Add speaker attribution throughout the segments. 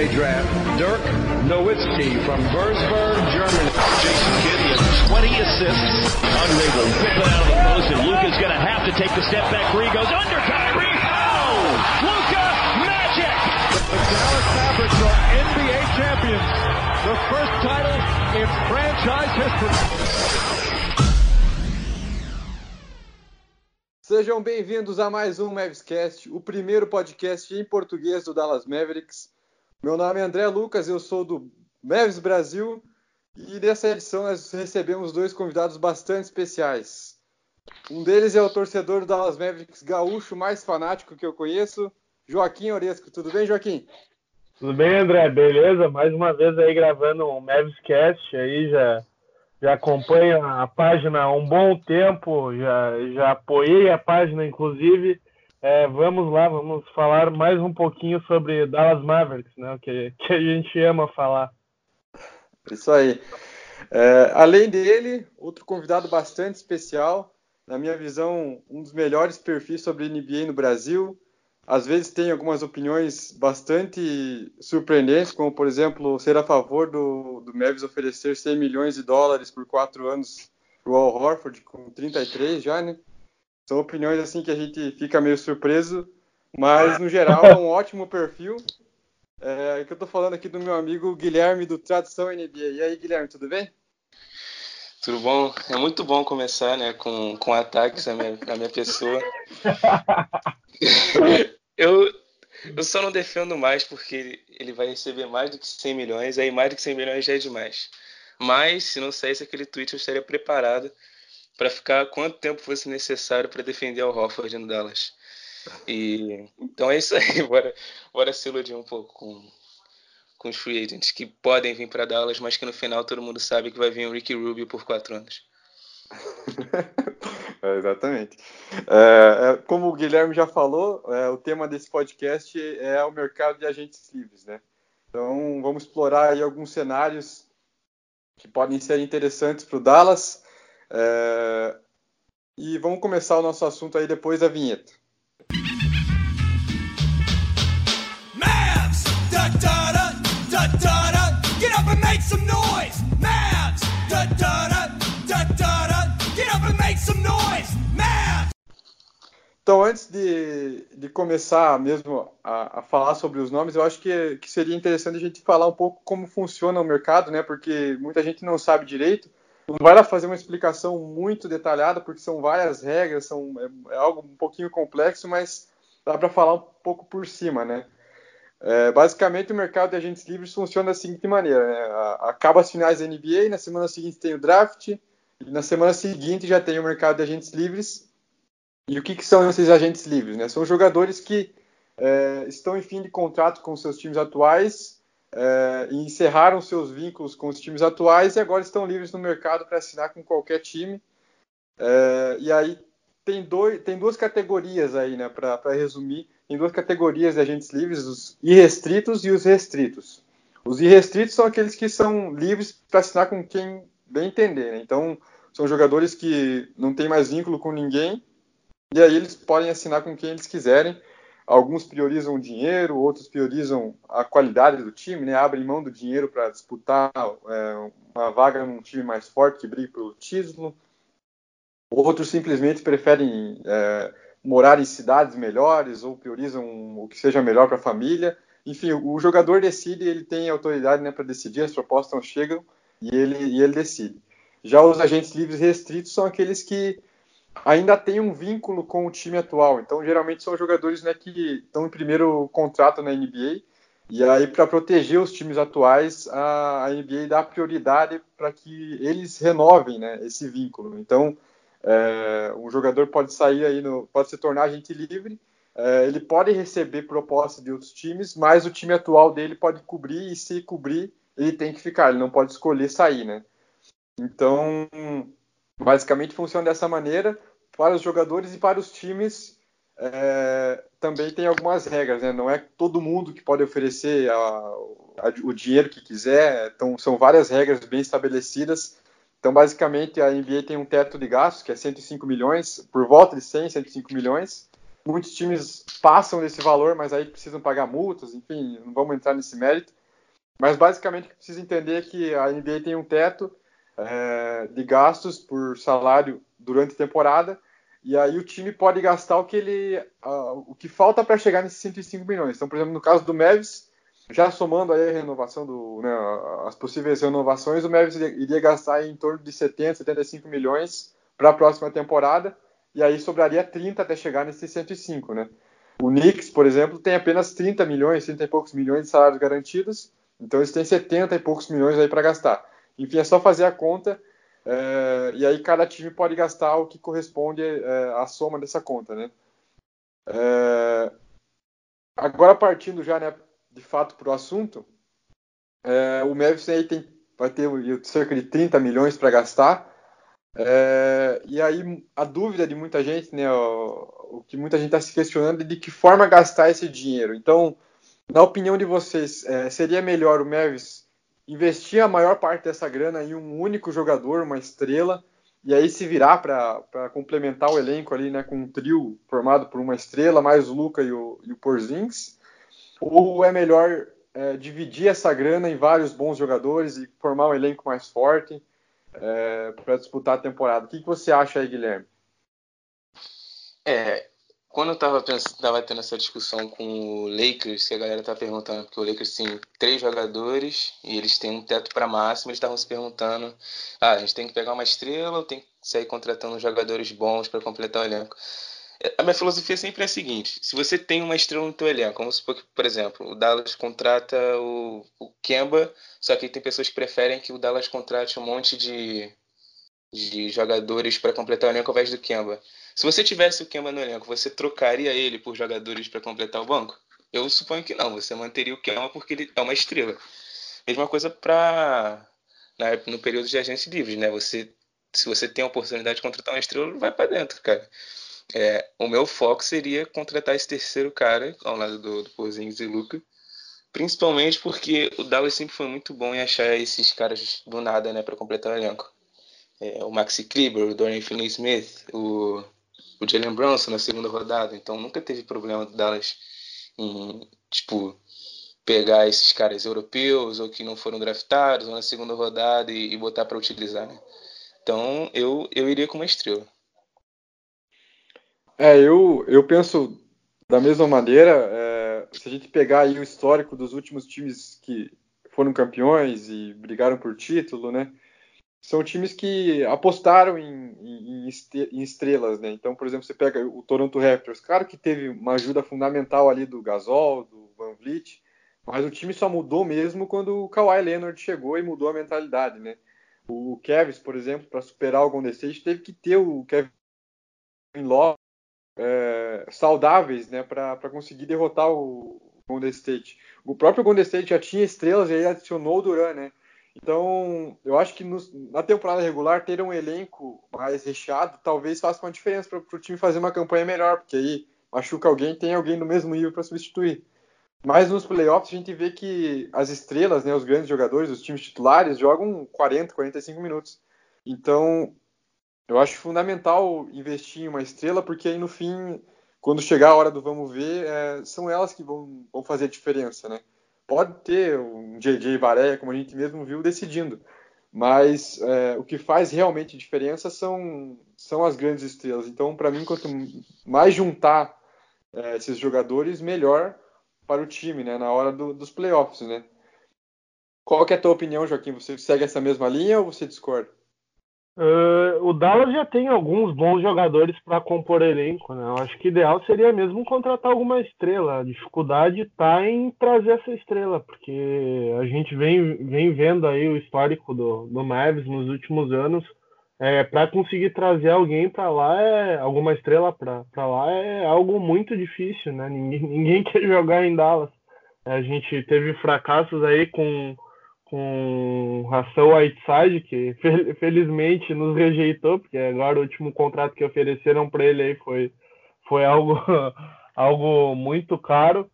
Speaker 1: NBA draft, Dirk Nowitzki from Würzburg, Germany. Jason Kidd has 20 assists. Unable to whip it out of the post, and Luka's going to have to take the step back three. Goes under Kyrie. Oh! Luka Magic!
Speaker 2: The Dallas Mavericks are NBA champions. The first title in franchise history.
Speaker 3: Sejam bem-vindos a mais um Mavscast, o primeiro podcast em português do Dallas Mavericks. Meu nome é André Lucas, eu sou do Mavs Brasil e nessa edição nós recebemos dois convidados bastante especiais. Um deles é o torcedor do Dallas Mavericks gaúcho mais fanático que eu conheço, Joaquim Oresco. Tudo bem, Joaquim?
Speaker 4: Tudo bem, André? Beleza? Mais uma vez aí gravando um Mavscast aí já já acompanho a página há um bom tempo, já, já apoiei a página, inclusive. É, vamos lá, vamos falar mais um pouquinho sobre Dallas Mavericks, né? Que, que a gente ama falar.
Speaker 3: Isso aí. É, além dele, outro convidado bastante especial, na minha visão, um dos melhores perfis sobre NBA no Brasil, às vezes tem algumas opiniões bastante surpreendentes, como por exemplo ser a favor do, do Mavis oferecer 100 milhões de dólares por quatro anos para o Al Horford com 33 já, né? São opiniões assim que a gente fica meio surpreso, mas no geral é um ótimo perfil. É, que eu estou falando aqui do meu amigo Guilherme do Tradição NBA. E aí, Guilherme, tudo bem?
Speaker 5: Tudo bom? É muito bom começar né, com, com ataques à minha, minha pessoa. eu, eu só não defendo mais porque ele vai receber mais do que 100 milhões, aí mais do que 100 milhões já é demais. Mas, se não saísse aquele tweet, eu estaria preparado para ficar quanto tempo fosse necessário para defender o Hofford no Dallas. E, então é isso aí, bora, bora se iludir um pouco com, com os free agents que podem vir para Dallas, mas que no final todo mundo sabe que vai vir o Ricky Rubio por quatro anos.
Speaker 3: é, exatamente. É, é, como o Guilherme já falou, é, o tema desse podcast é o mercado de agentes livres, né? Então vamos explorar aí alguns cenários que podem ser interessantes para o Dallas. É, e vamos começar o nosso assunto aí depois da vinheta.
Speaker 6: Mavs! Da, da, da, da, da, da. Get up and make some noise! Mavs! Da, da, da, da, da, da. Get up and make some noise! Mavs!
Speaker 3: Então, antes de, de começar mesmo a, a, falar sobre os nomes, eu acho que, que seria interessante a gente falar um pouco como funciona o mercado, né? Porque muita gente não sabe direito. Não vai lá fazer uma explicação muito detalhada, porque são várias regras, são, é, é algo um pouquinho complexo, mas dá para falar um pouco por cima, né? É, basicamente, o mercado de agentes livres funciona da seguinte maneira: né? acaba as finais da NBA, na semana seguinte tem o draft, e na semana seguinte já tem o mercado de agentes livres. E o que, que são esses agentes livres? Né? São jogadores que é, estão em fim de contrato com seus times atuais é, e encerraram seus vínculos com os times atuais e agora estão livres no mercado para assinar com qualquer time. É, e aí tem, dois, tem duas categorias aí, né, para resumir em duas categorias de agentes livres, os irrestritos e os restritos. Os irrestritos são aqueles que são livres para assinar com quem bem entender. Né? Então, são jogadores que não têm mais vínculo com ninguém e aí eles podem assinar com quem eles quiserem. Alguns priorizam o dinheiro, outros priorizam a qualidade do time, né? abrem mão do dinheiro para disputar é, uma vaga num time mais forte que brigue pelo título. Outros simplesmente preferem é, morar em cidades melhores ou priorizam o que seja melhor para a família. Enfim, o jogador decide, ele tem autoridade né, para decidir, as propostas não chegam e ele, e ele decide. Já os agentes livres restritos são aqueles que ainda têm um vínculo com o time atual. Então, geralmente são jogadores né, que estão em primeiro contrato na NBA. E aí, para proteger os times atuais, a, a NBA dá prioridade para que eles renovem né, esse vínculo. Então, é, um jogador pode sair aí, no, pode se tornar agente livre, é, ele pode receber propostas de outros times, mas o time atual dele pode cobrir e se cobrir, ele tem que ficar, ele não pode escolher sair, né? Então, basicamente funciona dessa maneira. Para os jogadores e para os times, é, também tem algumas regras, né? Não é todo mundo que pode oferecer a, a, o dinheiro que quiser, então são várias regras bem estabelecidas então, basicamente, a NBA tem um teto de gastos, que é 105 milhões, por volta de 100, 105 milhões. muitos times passam desse valor, mas aí precisam pagar multas, enfim, não vamos entrar nesse mérito. Mas basicamente o que precisa entender é que a NBA tem um teto é, de gastos por salário durante a temporada, e aí o time pode gastar o que ele, uh, o que falta para chegar nesses 105 milhões. Então, por exemplo, no caso do Mavis, já somando aí a renovação do, né, as possíveis renovações, o Mavis iria, gastar em torno de 70, 75 milhões para a próxima temporada, e aí sobraria 30 até chegar nesses 105, né? O Knicks, por exemplo, tem apenas 30 milhões, 30 e poucos milhões de salários garantidos, então eles têm 70 e poucos milhões aí para gastar. Enfim, é só fazer a conta é, e aí cada time pode gastar o que corresponde é, à soma dessa conta, né? É, agora partindo já, né, de fato para o assunto, é, o Memphis aí tem, vai ter cerca de 30 milhões para gastar. É, e aí a dúvida de muita gente, né, o, o que muita gente está se questionando é de que forma gastar esse dinheiro. Então, na opinião de vocês, é, seria melhor o Memphis investir a maior parte dessa grana em um único jogador, uma estrela, e aí se virar para complementar o elenco ali, né, com um trio formado por uma estrela, mais o Luca e o, e o Porzingis? Ou é melhor é, dividir essa grana em vários bons jogadores e formar um elenco mais forte é, para disputar a temporada? O que, que você acha aí, Guilherme?
Speaker 5: É, quando eu tava, pensando, tava tendo essa discussão com o Lakers, que a galera tá perguntando, porque o Lakers tem três jogadores e eles têm um teto para máximo, eles estavam se perguntando: ah, a gente tem que pegar uma estrela ou tem que sair contratando jogadores bons para completar o elenco? A minha filosofia sempre é a seguinte: se você tem uma estrela no teu elenco, vamos supor que, por exemplo, o Dallas contrata o, o Kemba, só que tem pessoas que preferem que o Dallas contrate um monte de, de jogadores para completar o elenco ao invés do Kemba. Se você tivesse o Kemba no elenco, você trocaria ele por jogadores para completar o banco? Eu suponho que não. Você manteria o Kemba porque ele é uma estrela. Mesma coisa para no período de agentes livres, né? Você, se você tem a oportunidade de contratar uma estrela, vai para dentro, cara. É, o meu foco seria contratar esse terceiro cara ao lado do, do Porzingis e Luca, principalmente porque o Dallas sempre foi muito bom em achar esses caras do nada, né, para completar o elenco. É, o Maxi Kleber, o Dorian Finney-Smith, o o Jalen Brunson na segunda rodada. Então nunca teve problema do Dallas em, tipo, pegar esses caras europeus ou que não foram draftados ou na segunda rodada e, e botar para utilizar, né? Então eu, eu iria com uma estrela.
Speaker 3: É, eu, eu penso da mesma maneira. É, se a gente pegar aí o histórico dos últimos times que foram campeões e brigaram por título, né? São times que apostaram em, em, em, estrelas, né? Então, por exemplo, você pega o Toronto Raptors, claro que teve uma ajuda fundamental ali do Gasol, do Van Vliet, mas o time só mudou mesmo quando o Kawhi Leonard chegou e mudou a mentalidade, né? O Kevin, por exemplo, para superar o Golden State, teve que ter o Kevin Love é, saudáveis, né, para conseguir derrotar o Golden State. O próprio Golden State já tinha estrelas e aí adicionou o Duran, né? Então, eu acho que no, na temporada regular ter um elenco mais recheado talvez faça uma diferença para o time fazer uma campanha melhor, porque aí machuca alguém, tem alguém no mesmo nível para substituir. Mas nos playoffs a gente vê que as estrelas, né, os grandes jogadores, os times titulares jogam 40, 45 minutos. Então, eu acho fundamental investir em uma estrela, porque aí no fim, quando chegar a hora do vamos ver, é, são elas que vão, vão fazer a diferença, né? Pode ter um JJ Vareia, como a gente mesmo viu, decidindo. Mas é, o que faz realmente diferença são, são as grandes estrelas. Então, para mim, quanto mais juntar é, esses jogadores, melhor para o time, né? Na hora do, dos playoffs, né? Qual é a tua opinião, Joaquim? Você segue essa mesma linha ou você discorda?
Speaker 4: Uh, o Dallas já tem alguns bons jogadores para compor elenco, né? Eu acho que ideal seria mesmo contratar alguma estrela. A dificuldade está em trazer essa estrela, porque a gente vem, vem vendo aí o histórico do, do Mavis nos últimos anos. É, para conseguir trazer alguém para lá, é, alguma estrela para lá, é algo muito difícil, né? Ninguém, ninguém quer jogar em Dallas. A gente teve fracassos aí com com Ração Whiteside, que felizmente nos rejeitou, porque agora o último contrato que ofereceram para ele aí foi, foi algo, algo muito caro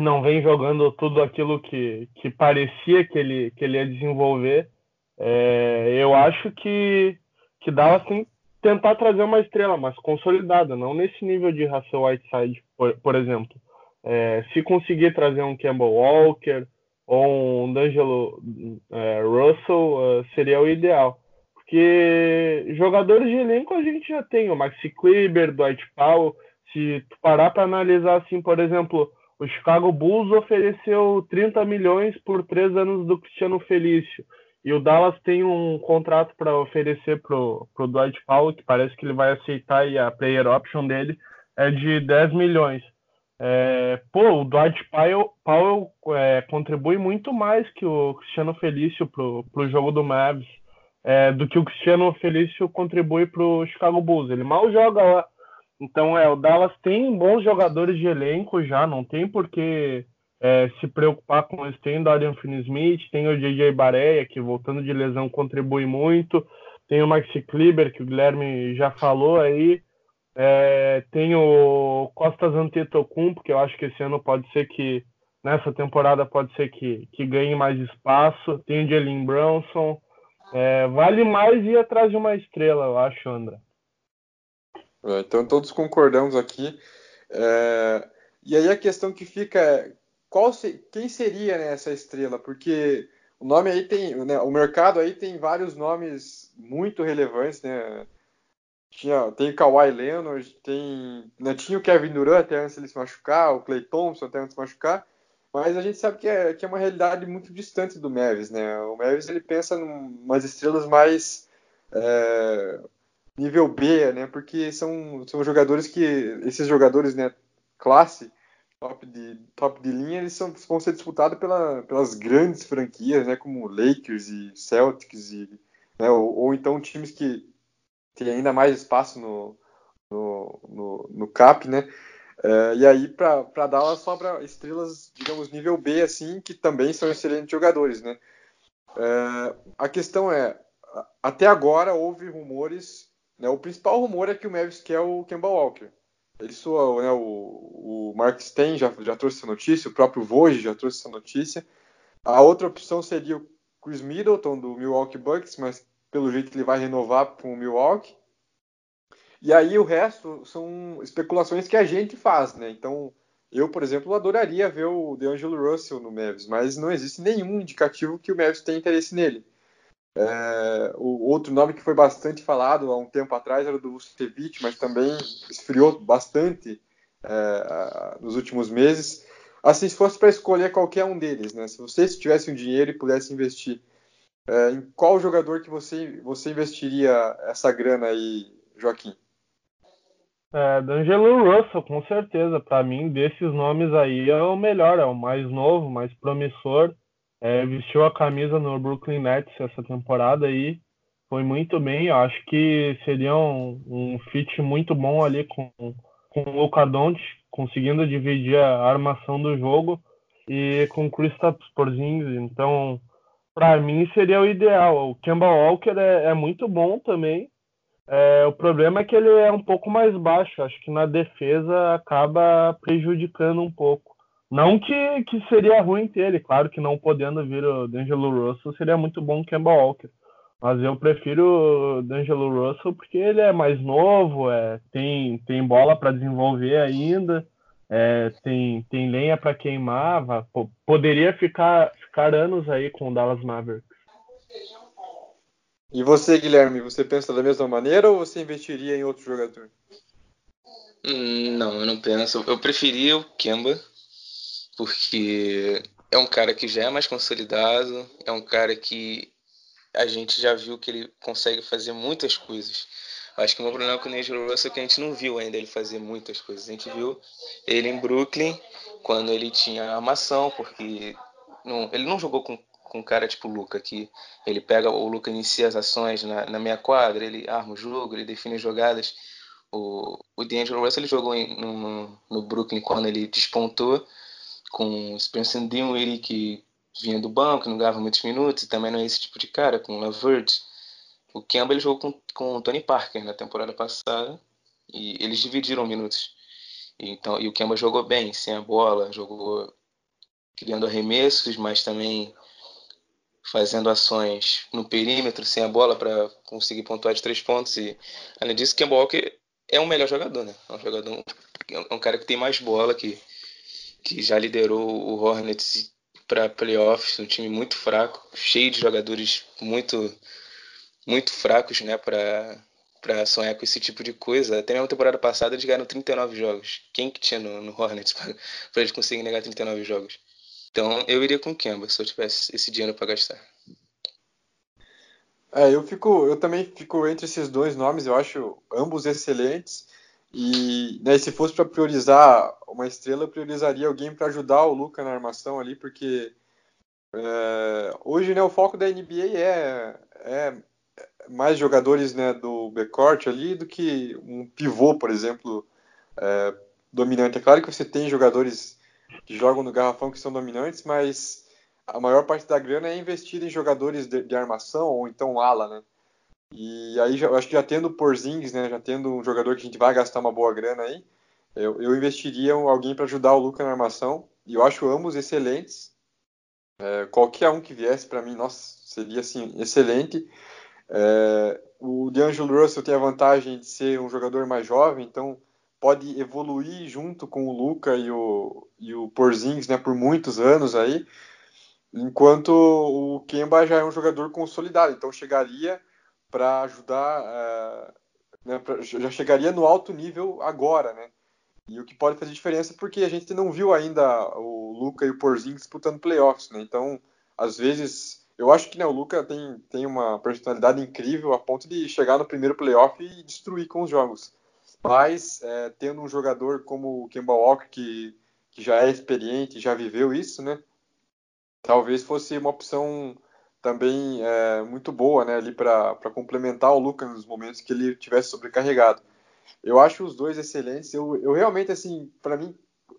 Speaker 4: não vem jogando tudo aquilo que, que parecia que ele, que ele ia desenvolver. É, eu acho que, que Dallas tem, tentar trazer uma estrela, mas consolidada, não nesse nível de Russell Whiteside, por, por exemplo. É, se conseguir trazer um Campbell Walker ou um D'Angelo é, Russell, uh, seria o ideal. Porque jogadores de elenco a gente já tem, o Maxi Kleber, Dwight Powell. Se tu parar para analisar assim, por exemplo, o Chicago Bulls ofereceu 30 milhões por três anos do Cristiano Felício. E o Dallas tem um contrato para oferecer pro, pro Dwight Powell, que parece que ele vai aceitar e a player option dele é de 10 milhões. É, pô, o Dwight Powell, Powell é, contribui muito mais que o Cristiano Felício pro, pro jogo do Mavs, é, do que o Cristiano Felício contribui pro Chicago Bulls. Ele mal joga lá. Então, é, o Dallas tem bons jogadores de elenco já, não tem por que é, se preocupar com isso. Tem o Dorian Finney-Smith, tem o J.J. Bareia, que voltando de lesão contribui muito, tem o Maxi Kleber, que o Guilherme já falou aí, é, tem o Costas Antetokounmpo, que eu acho que esse ano pode ser que, nessa temporada pode ser que, que ganhe mais espaço, tem o Jalen Brunson, é, vale mais ir atrás de uma estrela, eu acho, André.
Speaker 3: É, então todos concordamos aqui. É, e aí a questão que fica é qual se, quem seria né, essa estrela? Porque o nome aí tem, né, o mercado aí tem vários nomes muito relevantes, né? Tinha, tem Kawhi Leonard, tem, né, tinha o Kevin Durant até antes ele se machucar, o Clay Thompson até antes se machucar, mas a gente sabe que é, que é uma realidade muito distante do Mavis, né? O Mavis ele pensa em umas estrelas mais é, nível B, né? Porque são, são jogadores que esses jogadores, né, classe top de, top de linha, eles são, vão ser disputados pela, pelas grandes franquias, né, como Lakers e Celtics, e, né, ou, ou, então times que têm ainda mais espaço no, no, no, no cap, né, é, e aí para Dallas sobra estrelas, digamos, nível B, assim, que também são excelentes jogadores, né. É, a questão é, até agora houve rumores, né, o principal rumor é que o Mavis quer o Kemba Walker, ele soa, né, o, o Mark Stein já, já trouxe essa notícia, o próprio Vogue já trouxe essa notícia. A outra opção seria o Chris Middleton do Milwaukee Bucks, mas pelo jeito ele vai renovar com o Milwaukee. E aí o resto são especulações que a gente faz, né? Então, eu, por exemplo, adoraria ver o DeAngelo Russell no Mavs, mas não existe nenhum indicativo que o Mavs tenha interesse nele. É, o outro nome que foi bastante falado há um tempo atrás era o do Vucevic, mas também esfriou bastante é, nos últimos meses. Assim, se fosse para escolher qualquer um deles, né? Se você tivesse um dinheiro e pudesse investir, é, em qual jogador que você, você investiria essa grana aí, Joaquim?
Speaker 4: É, D'Angelo Russell, com certeza. Para mim, desses nomes aí é o melhor, é o mais novo, mais promissor. É, vestiu a camisa no Brooklyn Nets essa temporada aí. Foi muito bem. Eu acho que seria um, um fit muito bom ali com, com o Luka conseguindo dividir a armação do jogo e com o Kristaps Porzingis. Então, para mim seria o ideal. O Kemba Walker é, é muito bom também. É, o problema é que ele é um pouco mais baixo. Acho que na defesa acaba prejudicando um pouco. Não que, que seria ruim ter ele, claro que não podendo vir o D'Angelo Russell seria muito bom o Kemba Walker. Mas eu prefiro o D'Angelo Russell porque ele é mais novo, é, tem, tem bola para desenvolver ainda, é, tem, tem lenha para queimar, poderia ficar, ficar anos aí com o Dallas Mavericks.
Speaker 3: E você, Guilherme, você pensa da mesma maneira ou você investiria em outro jogador?
Speaker 5: Hum, não, eu não penso. Eu preferia o Kemba porque é um cara que já é mais consolidado, é um cara que a gente já viu que ele consegue fazer muitas coisas. Acho que o meu problema com o Nigel Russell é que a gente não viu ainda ele fazer muitas coisas. A gente viu ele em Brooklyn, quando ele tinha armação, porque não, ele não jogou com, com um cara tipo o Luca, que ele pega, o Luca inicia as ações na, na meia quadra, ele arma o jogo, ele define as jogadas. O, o D'Angelo Russell ele jogou em, no, no Brooklyn quando ele despontou, com Spencer Dinwiddie, que vinha do banco, não ganhava muitos minutos, e também não é esse tipo de cara, com o Lavert. O Kemba ele jogou com, com o Tony Parker na temporada passada, e eles dividiram minutos. Então, e o Kemba jogou bem, sem a bola, jogou criando arremessos, mas também fazendo ações no perímetro, sem a bola, para conseguir pontuar de três pontos. E, além disso, Kemba Walker é um melhor jogador, né? É um jogador, é um cara que tem mais bola, que, que já liderou o Hornets para playoffs, um time muito fraco, cheio de jogadores muito muito fracos, né, para para sonhar com esse tipo de coisa. Até mesmo temporada passada eles ganharam 39 jogos. Quem que tinha no, no Hornets para eles conseguirem negar 39 jogos? Então eu iria com o Kemba se eu tivesse esse dinheiro para gastar.
Speaker 3: É, eu fico, eu também fico entre esses dois nomes. Eu acho ambos excelentes. E né, se fosse para priorizar uma estrela, eu priorizaria alguém para ajudar o Luca na armação ali, porque é, hoje né, o foco da NBA é, é mais jogadores né, do backcourt ali do que um pivô, por exemplo, é, dominante. É claro que você tem jogadores que jogam no garrafão que são dominantes, mas a maior parte da grana é investida em jogadores de, de armação ou então ala, né? E aí eu acho que já tendo Porzingis, né, já tendo um jogador que a gente vai gastar uma boa grana aí, eu, eu investiria alguém para ajudar o Luca na armação. E eu acho ambos excelentes. É, qualquer um que viesse para mim, nossa, seria assim excelente. É, o D'Angelo Russell tem a vantagem de ser um jogador mais jovem, então pode evoluir junto com o Luca e o, e o Porzingis né, por muitos anos aí, enquanto o Kemba já é um jogador consolidado, então chegaria para ajudar, é, né, pra, já chegaria no alto nível agora, né? E o que pode fazer diferença porque a gente não viu ainda o Luca e o Porzingis disputando playoffs, né? Então, às vezes eu acho que né, o Luca tem, tem uma personalidade incrível a ponto de chegar no primeiro playoff e destruir com os jogos. Mas, é, tendo um jogador como o Kemba Walker, que, que já é experiente, já viveu isso, né? Talvez fosse uma opção também é, muito boa, né? Ali para complementar o Luca nos momentos que ele tivesse sobrecarregado. Eu acho os dois excelentes. Eu, eu realmente, assim, para mim,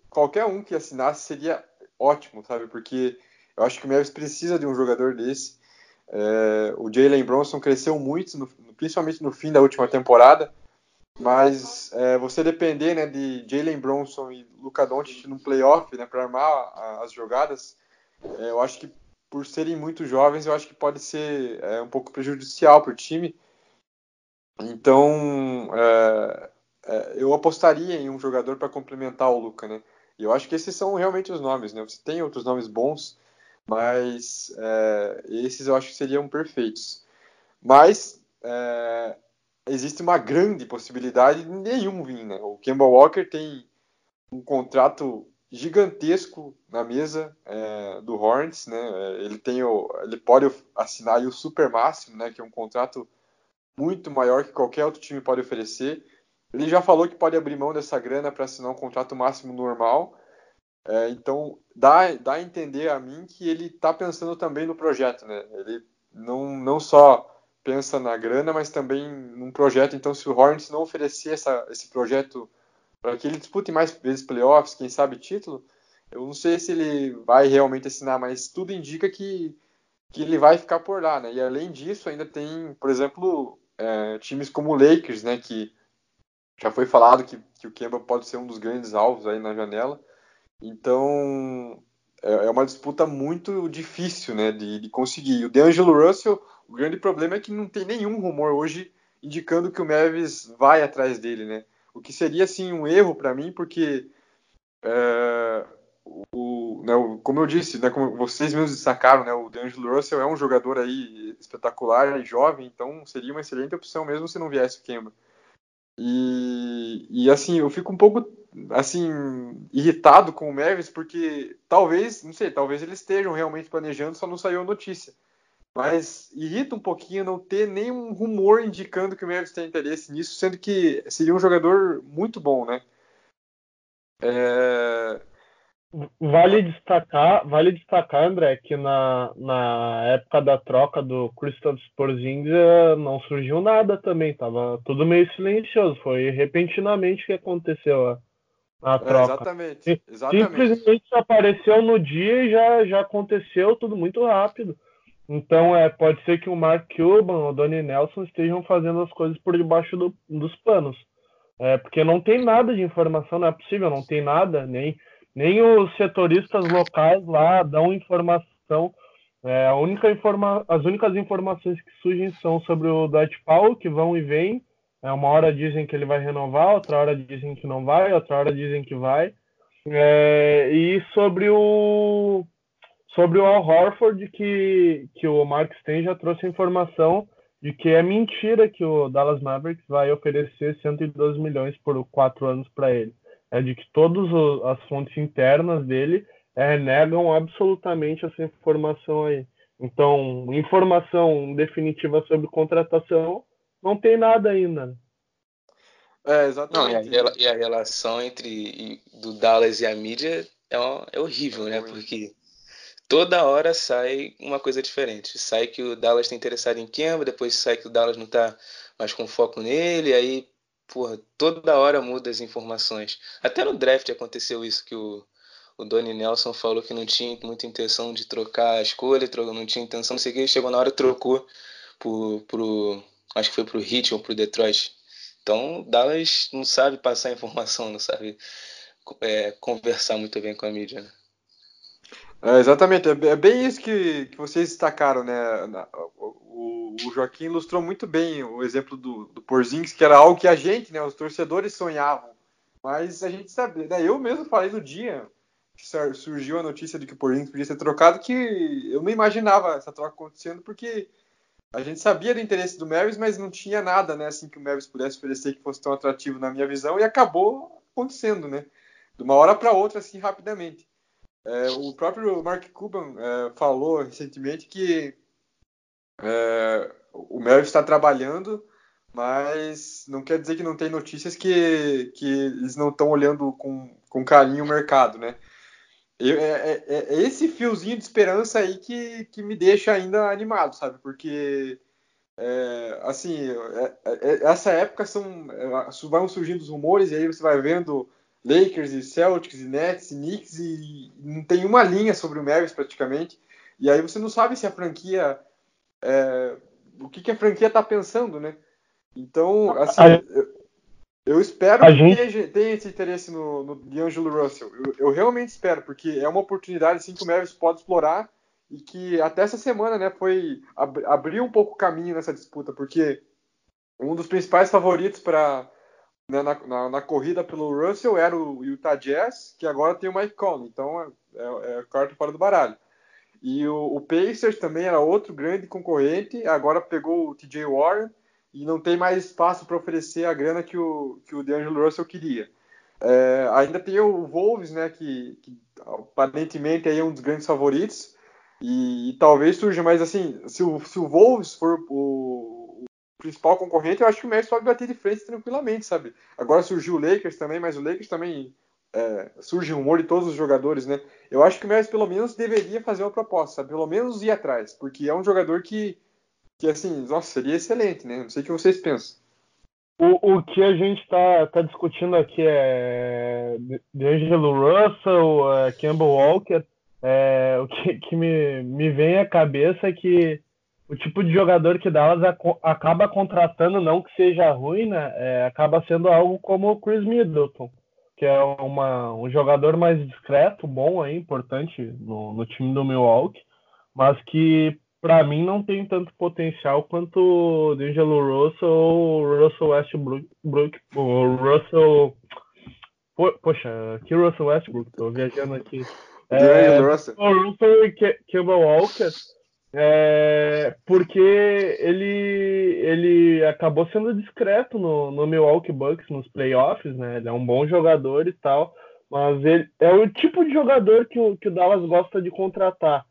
Speaker 3: qualquer um que assinasse seria ótimo, sabe? Porque eu acho que o Mavis precisa de um jogador desse. É, o Jalen Bronson cresceu muito, no, principalmente no fim da última temporada, mas é, você depender né, de Jalen Bronson e Luca Doncic no playoff né, para armar a, as jogadas, é, eu acho que por serem muito jovens, eu acho que pode ser é, um pouco prejudicial para o time. Então, é, é, eu apostaria em um jogador para complementar o Luca, né? E eu acho que esses são realmente os nomes, né? Você tem outros nomes bons, mas é, esses eu acho que seriam perfeitos. Mas é, existe uma grande possibilidade de nenhum vir, né? O Kemba Walker tem um contrato gigantesco na mesa é, do Hornets, né? Ele tem o, ele pode assinar o super máximo, né? Que é um contrato muito maior que qualquer outro time pode oferecer. Ele já falou que pode abrir mão dessa grana para assinar um contrato máximo normal. É, então, dá, dá a entender a mim que ele está pensando também no projeto, né? Ele não, não só pensa na grana, mas também num projeto. Então, se o Hornets não oferecer essa, esse projeto para que ele dispute mais vezes playoffs, quem sabe título, eu não sei se ele vai realmente assinar, mas tudo indica que, que ele vai ficar por lá, né? E além disso, ainda tem, por exemplo, é, times como o Lakers, né? Que já foi falado que, que o Kemba pode ser um dos grandes alvos aí na janela. Então, é, é uma disputa muito difícil né, de, de conseguir. O DeAngelo Russell, o grande problema é que não tem nenhum rumor hoje indicando que o Mavis vai atrás dele, né? O que seria, assim, um erro para mim, porque, é, o, né, como eu disse, né, como vocês mesmos destacaram, né, o DeAngelo Russell é um jogador aí espetacular e jovem, então seria uma excelente opção mesmo se não viesse o Kemba. E, e assim, eu fico um pouco assim irritado com o Mavis porque talvez, não sei, talvez eles estejam realmente planejando, só não saiu a notícia. Mas irrita um pouquinho não ter nenhum rumor indicando que o Mavis tem interesse nisso, sendo que seria um jogador muito bom, né? É...
Speaker 4: Vale destacar, vale destacar, André, que na, na época da troca do Christoph Porzingis não surgiu nada também, tava tudo meio silencioso, foi repentinamente que aconteceu a, a é, troca. É,
Speaker 3: exatamente, exatamente.
Speaker 4: Simplesmente apareceu no dia e já, já aconteceu tudo muito rápido. Então é, pode ser que o Mark Cuban ou o Donnie Nelson estejam fazendo as coisas por debaixo do, dos panos. É, porque não tem nada de informação, não é possível, não tem nada, nem nem os setoristas locais lá dão informação É, a única informa as únicas informações que surgem são sobre o Dwight Powell, que vão e vêm. É, uma hora dizem que ele vai renovar, outra hora dizem que não vai, outra hora dizem que vai. É, e sobre o sobre o Al Horford, que, que o Mark Stein já trouxe a informação de que é mentira que o Dallas Mavericks vai oferecer 112 milhões por quatro anos para ele. É de que todas as fontes internas dele é, negam absolutamente essa informação aí. Então, informação definitiva sobre contratação não tem nada ainda. Né?
Speaker 3: É, exatamente.
Speaker 5: Não, e, a, e, a, relação entre do Dallas e a mídia é, é horrível, né? Porque toda hora sai uma coisa diferente. Sai que o Dallas está interessado em Kemba, depois sai que o Dallas não está mais com foco nele, aí, porra, toda hora muda as informações. Até no draft aconteceu isso, que o, o Nelson falou que não tinha muita intenção de trocar a escolha, não tinha intenção, não sei o que, chegou na hora trocou pro, pro acho que foi pro Heat ou pro Detroit. Então, Dallas não sabe passar informação, não sabe é, conversar muito bem com a mídia, né?
Speaker 3: É, exatamente, é, é bem isso que, que vocês destacaram, né? O, o, Joaquim ilustrou muito bem o exemplo do, do Porzingis, que era algo que a gente, né, os torcedores sonhavam. Mas a gente sabe, né, eu mesmo falei no dia que surgiu a notícia de que o Porzingis podia ser trocado, que eu não imaginava essa troca acontecendo, porque a gente sabia do interesse do Mavis, mas não tinha nada, né, assim que o Mavis pudesse oferecer que fosse tão atrativo na minha visão, e acabou acontecendo, né? De uma hora para outra, assim, rapidamente. É, o próprio Mark Cuban é, falou recentemente que é, o Mel está trabalhando, mas não quer dizer que não tem notícias que, que eles não estão olhando com, com carinho o mercado, né? Eu, é, é, é, esse fiozinho de esperança aí que, que me deixa ainda animado, sabe? Porque, é, assim, é, essa época são, vão surgindo os rumores e aí você vai vendo Lakers e Celtics e Nets e Knicks e não tem uma linha sobre o Mavericks praticamente. E aí você não sabe se a franquia é, o que, que, a franquia está pensando, né? Então, assim, eu, eu, espero que gente... tenha esse interesse no, no D'Angelo Russell. Eu, eu, realmente espero, porque é uma oportunidade assim, que o Mavericks pode explorar e que até essa semana, né, foi ab abrir um pouco o caminho nessa disputa, porque um dos principais favoritos para né, na, na, na, corrida pelo Russell era o Utah Jazz, que agora tem o Mike Conley, então é, é, é carta fora do baralho. E o, o, Pacers também era outro grande concorrente, agora pegou o TJ Warren e não tem mais espaço para oferecer a grana que o, que o DeAngelo Russell queria. É, ainda tem o Wolves, né, que, que, aparentemente é um dos grandes favoritos, e, e talvez surja, mas assim, se o, se o Wolves for o, principal concorrente, eu acho que o Messi pode bater de frente tranquilamente, sabe? Agora surgiu o Lakers também, mas o Lakers também é, surge rumor de todos os jogadores, né? Eu acho que o Messi pelo menos deveria fazer uma proposta, sabe? pelo menos ir atrás, porque é um jogador que, que assim, nossa, seria excelente, né? Não sei o que vocês pensam.
Speaker 4: O, o que a gente está tá discutindo aqui é D'Angelo Russell, é Campbell Walker. É, o que, que me, me vem à cabeça é que o tipo de jogador que Dallas acaba contratando, não que seja ruim, né? É, acaba sendo algo como o Chris Middleton, que é uma, um jogador mais discreto, bom aí, importante no, no time do Milwaukee, mas que para mim não tem tanto potencial quanto o D'Angelo Russell ou o Russell Westbrook, o Russell Poxa, que Russell Westbrook, tô viajando aqui. É, o Russell e Kemba Walker é, porque ele, ele acabou sendo discreto no, no Milwaukee Bucks nos playoffs, né? Ele é um bom jogador e tal, mas ele é o tipo de jogador que o, que o Dallas gosta de contratar,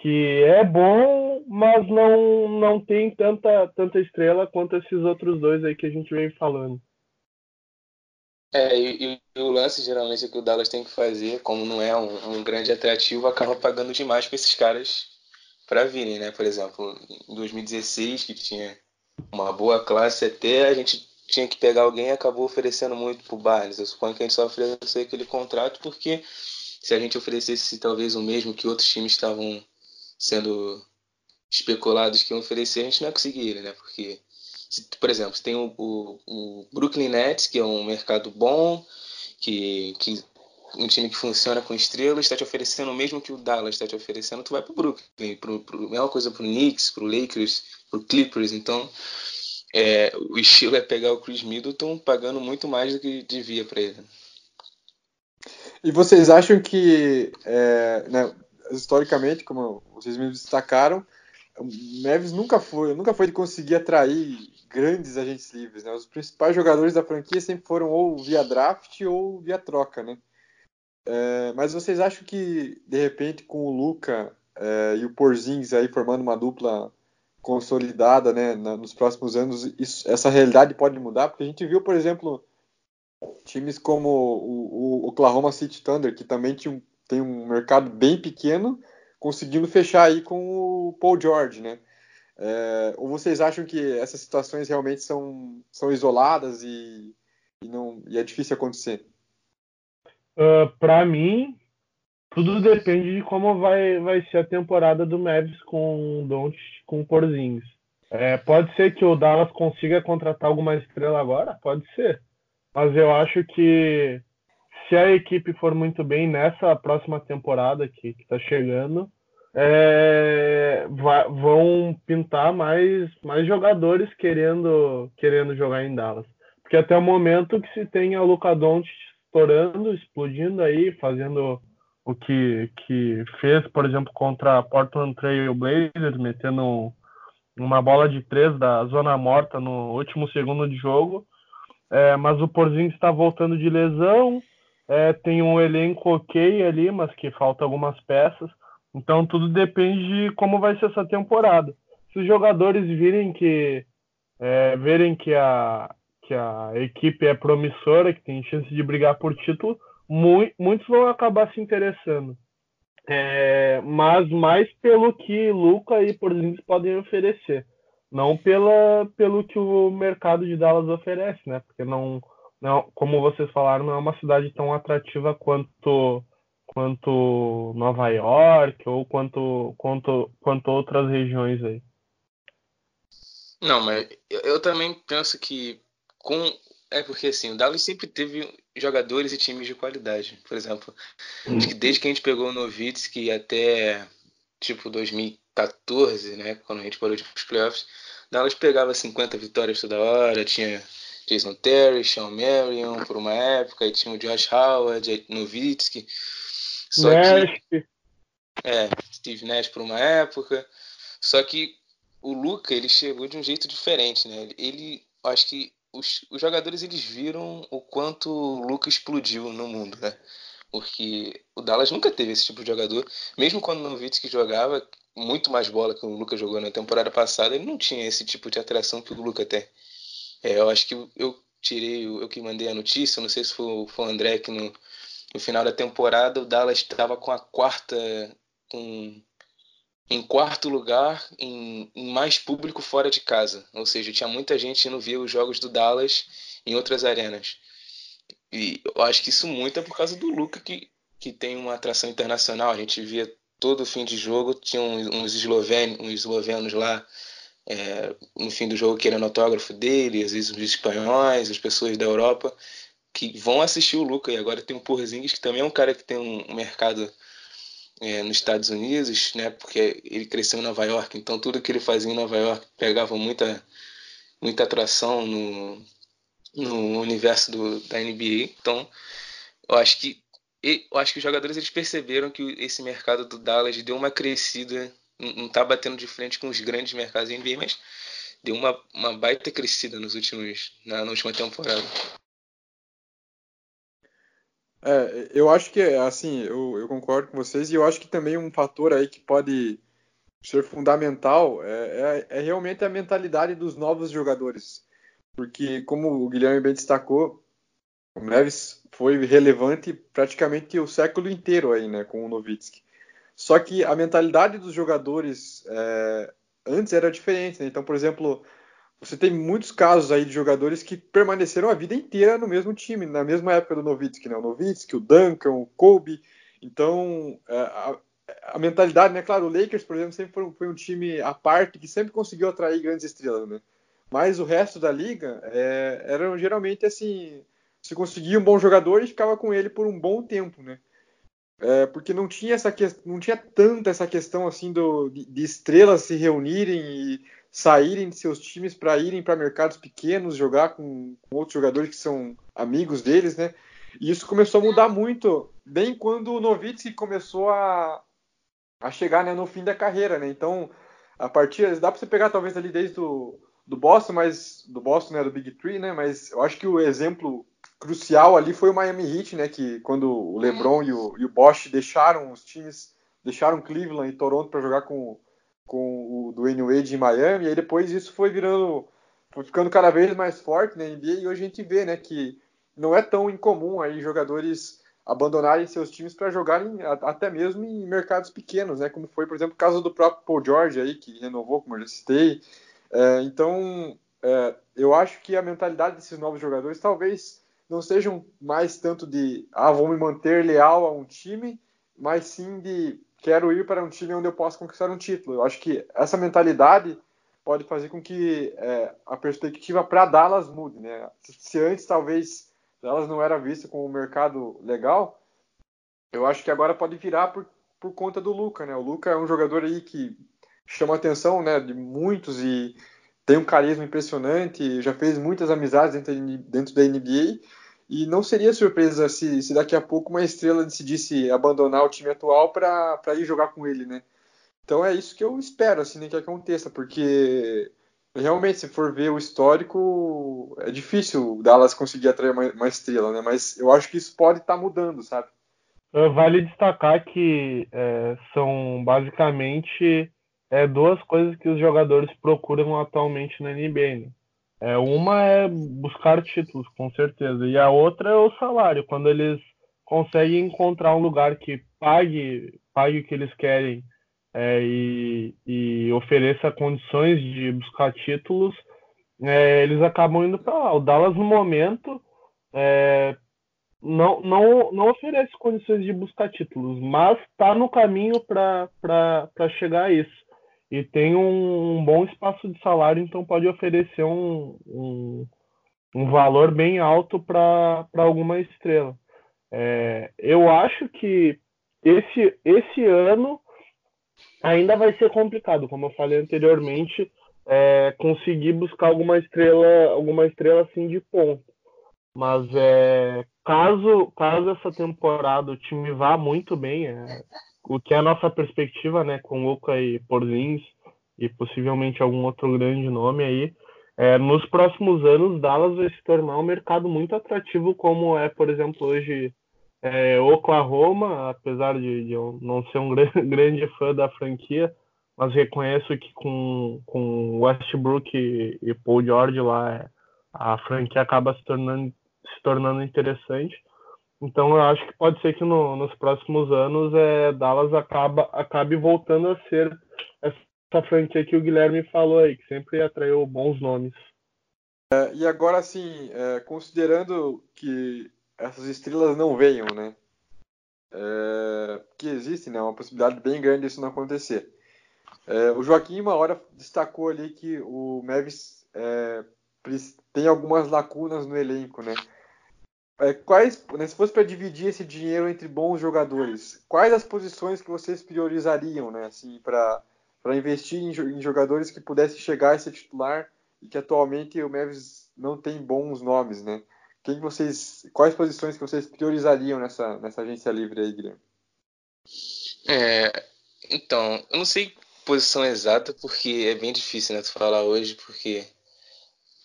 Speaker 4: que é bom, mas não, não tem tanta, tanta estrela quanto esses outros dois aí que a gente vem falando.
Speaker 5: É, e, e, o lance geralmente é que o Dallas tem que fazer, como não é um, um grande atrativo, acaba pagando demais para esses caras para virem, né? Por exemplo, em 2016, que tinha uma boa classe até, a gente tinha que pegar alguém e acabou oferecendo muito pro Barnes. Eu suponho que a gente só ofereceu aquele contrato porque se a gente oferecesse talvez o mesmo que outros times estavam sendo especulados que iam oferecer, a gente não ia conseguir, né? Porque, se, por exemplo, tem o, o, o, Brooklyn Nets, que é um mercado bom, que, que um time que funciona com estrelas, está te oferecendo o mesmo que o Dallas está te oferecendo, tu vai pro Brooklyn, pro, pro, mesma coisa pro Knicks, pro Lakers, pro Clippers, então é, o estilo é pegar o Chris Middleton pagando muito mais do que devia para ele.
Speaker 3: E vocês acham que, é, né, historicamente, como vocês mesmos destacaram, o Neves nunca foi, nunca foi de conseguir atrair grandes agentes livres, né? Os principais jogadores da franquia sempre foram ou via draft ou via troca, né? É, mas vocês acham que, de repente, com o Luca é, e o Porzingis aí formando uma dupla consolidada, né, na, nos próximos anos, isso, essa realidade pode mudar? Porque a gente viu, por exemplo, times como o, o Oklahoma City Thunder, que também tinha, tem um mercado bem pequeno, conseguindo fechar aí com o Paul George, né? É, ou vocês acham que essas situações realmente são, são isoladas e, e, não, e é difícil acontecer?
Speaker 4: Uh, para mim, tudo depende de como vai, vai ser a temporada do Mavis com Don't com Porzingis. É, pode ser que o Dallas consiga contratar alguma estrela agora? Pode ser. Mas eu acho que se a equipe for muito bem nessa próxima temporada que está chegando, é, vão pintar mais, mais jogadores querendo, querendo jogar em Dallas. Porque até o momento que se tem a Luca Doncic estourando, explodindo aí, fazendo o que, que fez, por exemplo, contra a Portland Trail Blazers, metendo uma bola de três da zona morta no último segundo de jogo. É, mas o Porzinho está voltando de lesão, é, tem um elenco ok ali, mas que falta algumas peças. Então tudo depende de como vai ser essa temporada. Se os jogadores virem que é, verem que a, que a equipe é promissora, que tem chance de brigar por título, muitos vão acabar se interessando. É, mas mais pelo que Luca e Porzingis podem oferecer, não pela, pelo que o mercado de Dallas oferece, né? Porque não, não, como vocês falaram, não é uma cidade tão atrativa quanto quanto Nova York ou quanto quanto quanto outras regiões aí.
Speaker 5: Não, mas eu, eu também penso que com é porque assim, o Dallas sempre teve jogadores e times de qualidade. Por exemplo, hum. acho que desde que a gente pegou o Novitsky até tipo 2014, né, quando a gente parou de playoffs, Dallas pegava 50 vitórias toda hora, tinha Jason Terry, Sean Marion por uma época, e tinha o Josh Howard, Novitsky. Só Nash. que é, Steve Nash por uma época. Só que o Luca, ele chegou de um jeito diferente, né? Ele, acho que os, os jogadores eles viram o quanto o Luca explodiu no mundo, né? Porque o Dallas nunca teve esse tipo de jogador. Mesmo quando o Nowitzki jogava muito mais bola que o Luca jogou na temporada passada, ele não tinha esse tipo de atração que o Luca tem. É, eu acho que eu tirei, eu que mandei a notícia, não sei se foi, foi o André que no, no final da temporada o Dallas estava com a quarta, com em quarto lugar em, em, mais público fora de casa. Ou seja, tinha muita gente indo ver os jogos do Dallas em outras arenas. E eu acho que isso muito é por causa do Luca, que, que tem uma atração internacional. A gente via todo fim de jogo, tinha uns, eslovenos, uns eslovenos lá é, no fim do jogo querendo autógrafo dele, às vezes os espanhóis, as pessoas da Europa, que vão assistir o Luca. E agora tem o Porzingis, que também é um cara que tem um mercado é, nos Estados Unidos, né? Porque ele cresceu em Nova York, então tudo que ele fazia em Nova York pegava muita, muita atração no, no universo do, da NBA. Então, eu acho que eu acho que os jogadores eles perceberam que esse mercado do Dallas deu uma crescida, não está batendo de frente com os grandes mercados da NBA, mas deu uma, uma baita crescida nos últimos na, na última temporada.
Speaker 3: É, eu acho que, assim, eu, eu, concordo com vocês e eu acho que também um fator aí que pode ser fundamental é, é, é, realmente a mentalidade dos novos jogadores. Porque, como o Guilherme bem destacou, o Neves foi relevante praticamente o século inteiro aí, né, com o Novitsky. Só que a mentalidade dos jogadores é, antes era diferente, né? Então, por exemplo, você tem muitos casos aí de jogadores que permaneceram a vida inteira no mesmo time, na mesma época do Novitsky, né? O Novitsky, o Duncan, o Kobe. Então, é, a, a, mentalidade, né? Claro, o Lakers, por exemplo, sempre foi um, foi um, time à parte que sempre conseguiu atrair grandes estrelas, né? Mas o resto da liga é, eram geralmente assim você conseguia um bom jogador e ficava com ele por um bom tempo, né? É, porque não tinha essa que... não tinha tanta essa questão assim do, de, estrelas se reunirem e saírem de seus times para irem para mercados pequenos jogar com, com, outros jogadores que são amigos deles, né? E isso começou a mudar muito, bem quando o Novitsky começou a, a chegar né, no fim da carreira, né? Então, a partir dá para você pegar talvez ali desde o do Boston, mas do Boston, né, do Big Three, né? Mas eu acho que o exemplo crucial ali foi o Miami Heat, né? Que quando o LeBron e o, e o Bosch deixaram os times, deixaram Cleveland e Toronto para jogar com, com o Dwayne Wade em Miami, e aí depois isso foi virando, foi ficando cada vez mais forte na NBA e hoje a gente vê, né? Que não é tão incomum aí jogadores abandonarem seus times para jogarem até mesmo em mercados pequenos, né? Como foi, por exemplo, o caso do próprio Paul George aí que renovou, como eu já citei. É, então, é, eu acho que a mentalidade desses novos jogadores talvez não sejam mais tanto de ah, vou me manter leal a um time, mas sim de quero ir para um time onde eu possa conquistar um título. Eu acho que essa mentalidade pode fazer com que é, a perspectiva para Dallas mude. Né? Se antes talvez Dallas não era vista como um mercado legal, eu acho que agora pode virar por, por conta do Luca. Né? O Luca é um jogador aí que chama atenção né, de muitos e tem um carisma impressionante, já fez muitas amizades dentro, dentro da NBA. E não seria surpresa se, se, daqui a pouco uma estrela decidisse abandonar o time atual para ir jogar com ele, né? Então é isso que eu espero, assim, né, que aconteça, porque realmente, se for ver o histórico, é difícil o Dallas conseguir atrair uma, uma estrela, né? Mas eu acho que isso pode estar tá mudando, sabe?
Speaker 4: Vale destacar que é, são basicamente é, duas coisas que os jogadores procuram atualmente na NBA. Né? É, uma é buscar títulos, com certeza, e a outra é o salário. Quando eles conseguem encontrar um lugar que pague, pague o que eles querem é, e, e, ofereça condições de buscar títulos, é, eles acabam indo para lá. O Dallas, no momento, é, não, não, não oferece condições de buscar títulos, mas está no caminho para chegar a isso e tem um, um, bom espaço de salário, então pode oferecer um, um, um valor bem alto para alguma estrela. É, eu acho que esse, esse ano ainda vai ser complicado, como eu falei anteriormente, é, conseguir buscar alguma estrela, alguma estrela assim de ponto. Mas é, caso, caso essa temporada o time vá muito bem, é, o que é a nossa perspectiva, né, com Luca e Porzins e possivelmente algum outro grande nome aí, é, nos próximos anos Dallas vai se tornar um mercado muito atrativo, como é, por exemplo, hoje é, Oklahoma, apesar de, de, eu não ser um grande fã da franquia, mas reconheço que com, com Westbrook e, e Paul George lá, a franquia acaba se tornando, se tornando interessante. Então eu acho que pode ser que no, nos próximos anos é, Dallas acaba, acabe voltando a ser essa franquia que o Guilherme falou aí, que sempre atraiu bons nomes.
Speaker 3: É, e agora, assim, é, considerando que essas estrelas não venham, né? É, que existe, né? Uma possibilidade bem grande disso não acontecer. É, o Joaquim, uma hora, destacou ali que o Mavis é, tem algumas lacunas no elenco, né? É, quais, né, se fosse para dividir esse dinheiro entre bons jogadores, quais as posições que vocês priorizariam, né, assim, para investir em, em, jogadores que pudessem chegar a ser titular e que atualmente o Mavis não tem bons nomes, né? Quem vocês, quais posições que vocês priorizariam nessa, nessa agência livre aí, Guilherme?
Speaker 5: É, então, eu não sei posição exata porque é bem difícil, né, tu falar hoje, porque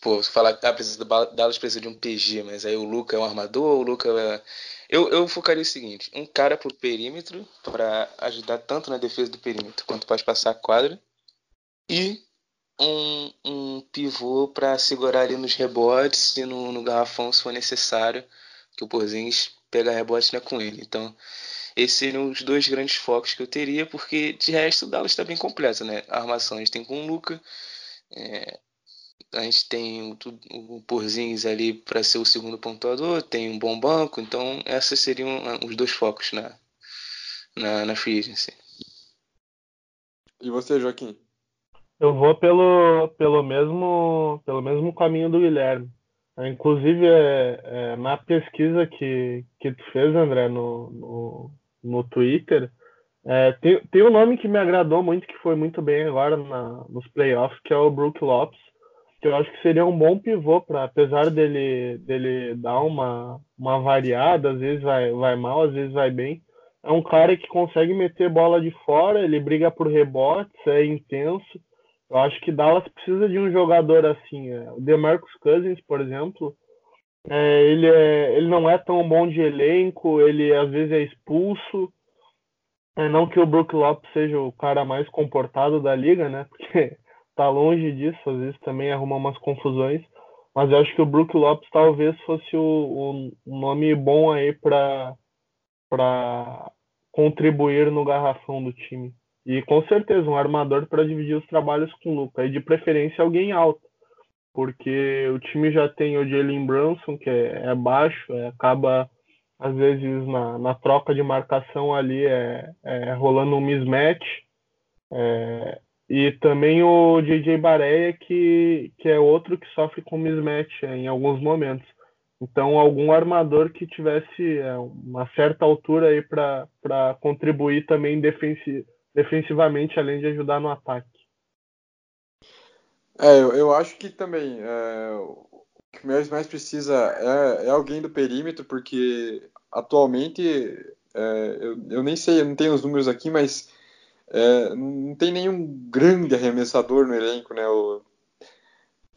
Speaker 5: Pô, você fala que ah, precisa, Dallas precisa de um PG, mas aí o Luca é um armador, o Luca é... Eu, eu focaria o seguinte: um cara pro perímetro, para ajudar tanto na defesa do perímetro quanto para passar a quadra, e um, um pivô para segurar ali nos rebotes e no, no garrafão se for necessário, que o Porzingis pega rebote né, com ele. Então, esses seriam os dois grandes focos que eu teria, porque de resto o Dallas está bem completo, né? A armação a gente tem com o Luca, é, a gente tem o, o Porzins ali para ser o segundo pontuador, tem um bom banco, então esses seriam ah, os dois focos na, na, na free agency.
Speaker 3: E você, Joaquim?
Speaker 4: Eu vou pelo, pelo, mesmo, pelo mesmo caminho do Guilherme. Inclusive, é, é, na pesquisa que, que tu fez, André, no, no, no Twitter, é, tem, tem um nome que me agradou muito, que foi muito bem agora na, nos playoffs, que é o Brook Lopes, que eu acho que seria um bom pivô, para apesar dele, dele dar uma, uma variada, às vezes vai, vai mal, às vezes vai bem. É um cara que consegue meter bola de fora, ele briga por rebotes, é intenso. Eu acho que Dallas precisa de um jogador assim. É. O DeMarcus Cousins, por exemplo, é, ele, é, ele não é tão bom de elenco, ele às vezes é expulso. É, não que o Brook Lopes seja o cara mais comportado da liga, né? Porque tá longe disso, às vezes também arruma umas confusões. Mas eu acho que o Brook Lopes talvez fosse o, o nome bom aí para contribuir no garrafão do time. E com certeza um armador para dividir os trabalhos com o Luca. E de preferência alguém alto. Porque o time já tem o Jalen Brunson, que é, é baixo, é, acaba às vezes na, na, troca de marcação ali é, é rolando um mismatch. É, e também o JJ Bareia, que, que é outro que sofre com mismatch em alguns momentos. Então, algum armador que tivesse é, uma certa altura aí para contribuir também defensi defensivamente, além de ajudar no ataque.
Speaker 3: É, eu, eu acho que também é, o que o Mavis mais precisa é, é, alguém do perímetro, porque atualmente é, eu, eu nem sei, eu não tenho os números aqui, mas é, não tem nenhum grande arremessador no elenco, né? O,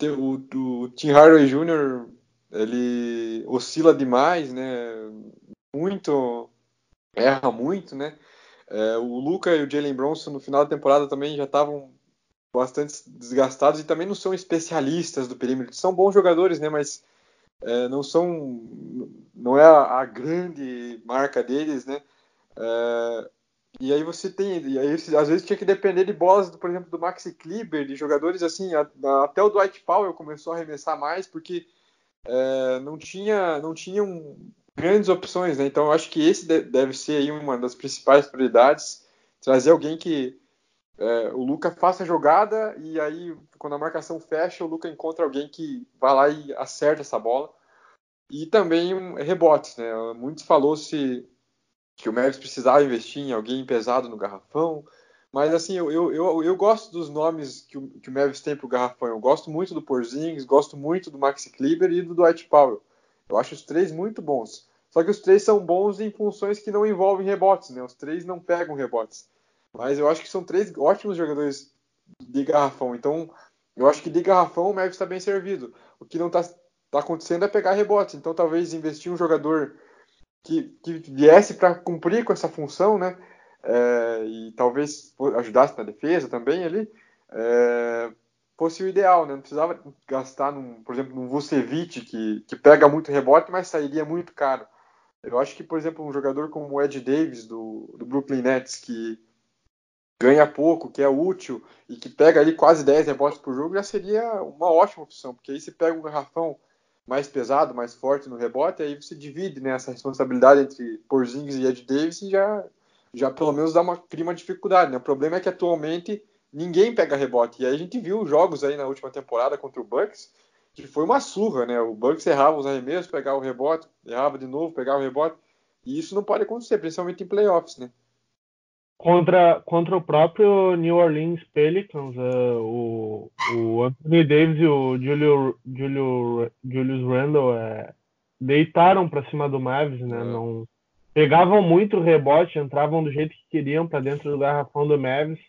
Speaker 3: o, o Tim Hardaway Jr. ele oscila demais, né? Muito erra muito, né? É, o Luca e o Jalen Bronson no final da temporada também já estavam bastante desgastados e também não são especialistas do perímetro. São bons jogadores, né? Mas é, não são, não é a, a grande marca deles, né? É, e aí você tem, e aí às vezes tinha que depender de bolas, por exemplo, do Maxi Kleber, de jogadores assim, a, a, até o Dwight Powell começou a arremessar mais porque é, não tinha, não tinham grandes opções, né? Então eu acho que esse deve ser aí uma das principais prioridades, trazer alguém que é, o Luca faça a jogada e aí quando a marcação fecha o Luca encontra alguém que vai lá e acerta essa bola e também um, rebotes, né? Muitos falou se que o Mavis precisava investir em alguém pesado no garrafão. Mas assim, eu, eu, eu, eu gosto dos nomes que o, que o Mavis tem pro garrafão. Eu gosto muito do Porzingis, gosto muito do Maxi Kleber e do Dwight Powell. Eu acho os três muito bons. Só que os três são bons em funções que não envolvem rebotes, né? Os três não pegam rebotes. Mas eu acho que são três ótimos jogadores de garrafão. Então, eu acho que de garrafão o Mavis está bem servido. O que não está tá acontecendo é pegar rebotes. Então, talvez investir um jogador que, que viesse para cumprir com essa função, né? É, e talvez ajudasse na defesa também ali, é, fosse o ideal, né? Não precisava gastar, num, por exemplo, num Vucevic que, que pega muito rebote, mas sairia muito caro. Eu acho que, por exemplo, um jogador como o Ed Davis do, do Brooklyn Nets, que ganha pouco, que é útil e que pega ali quase 10 rebotes por jogo, já seria uma ótima opção, porque aí você pega um garrafão mais pesado, mais forte no rebote, aí você divide né, essa responsabilidade entre Porzingis e Ed Davis e já, já pelo menos dá uma, cria uma dificuldade. Né? O problema é que atualmente ninguém pega rebote. E aí a gente viu jogos aí na última temporada contra o Bucks, que foi uma surra, né? O Bucks errava os arremessos, pegava o rebote, errava de novo, pegava o rebote. E isso não pode acontecer, principalmente em playoffs, né?
Speaker 4: Contra, contra o próprio New Orleans Pelicans, uh, o, o Anthony Davis e o Julio, Julio, Julius Randle uh, deitaram para cima do Mavis, né? É. Não pegavam muito rebote, entravam do jeito que queriam para dentro do garrafão do Mavis.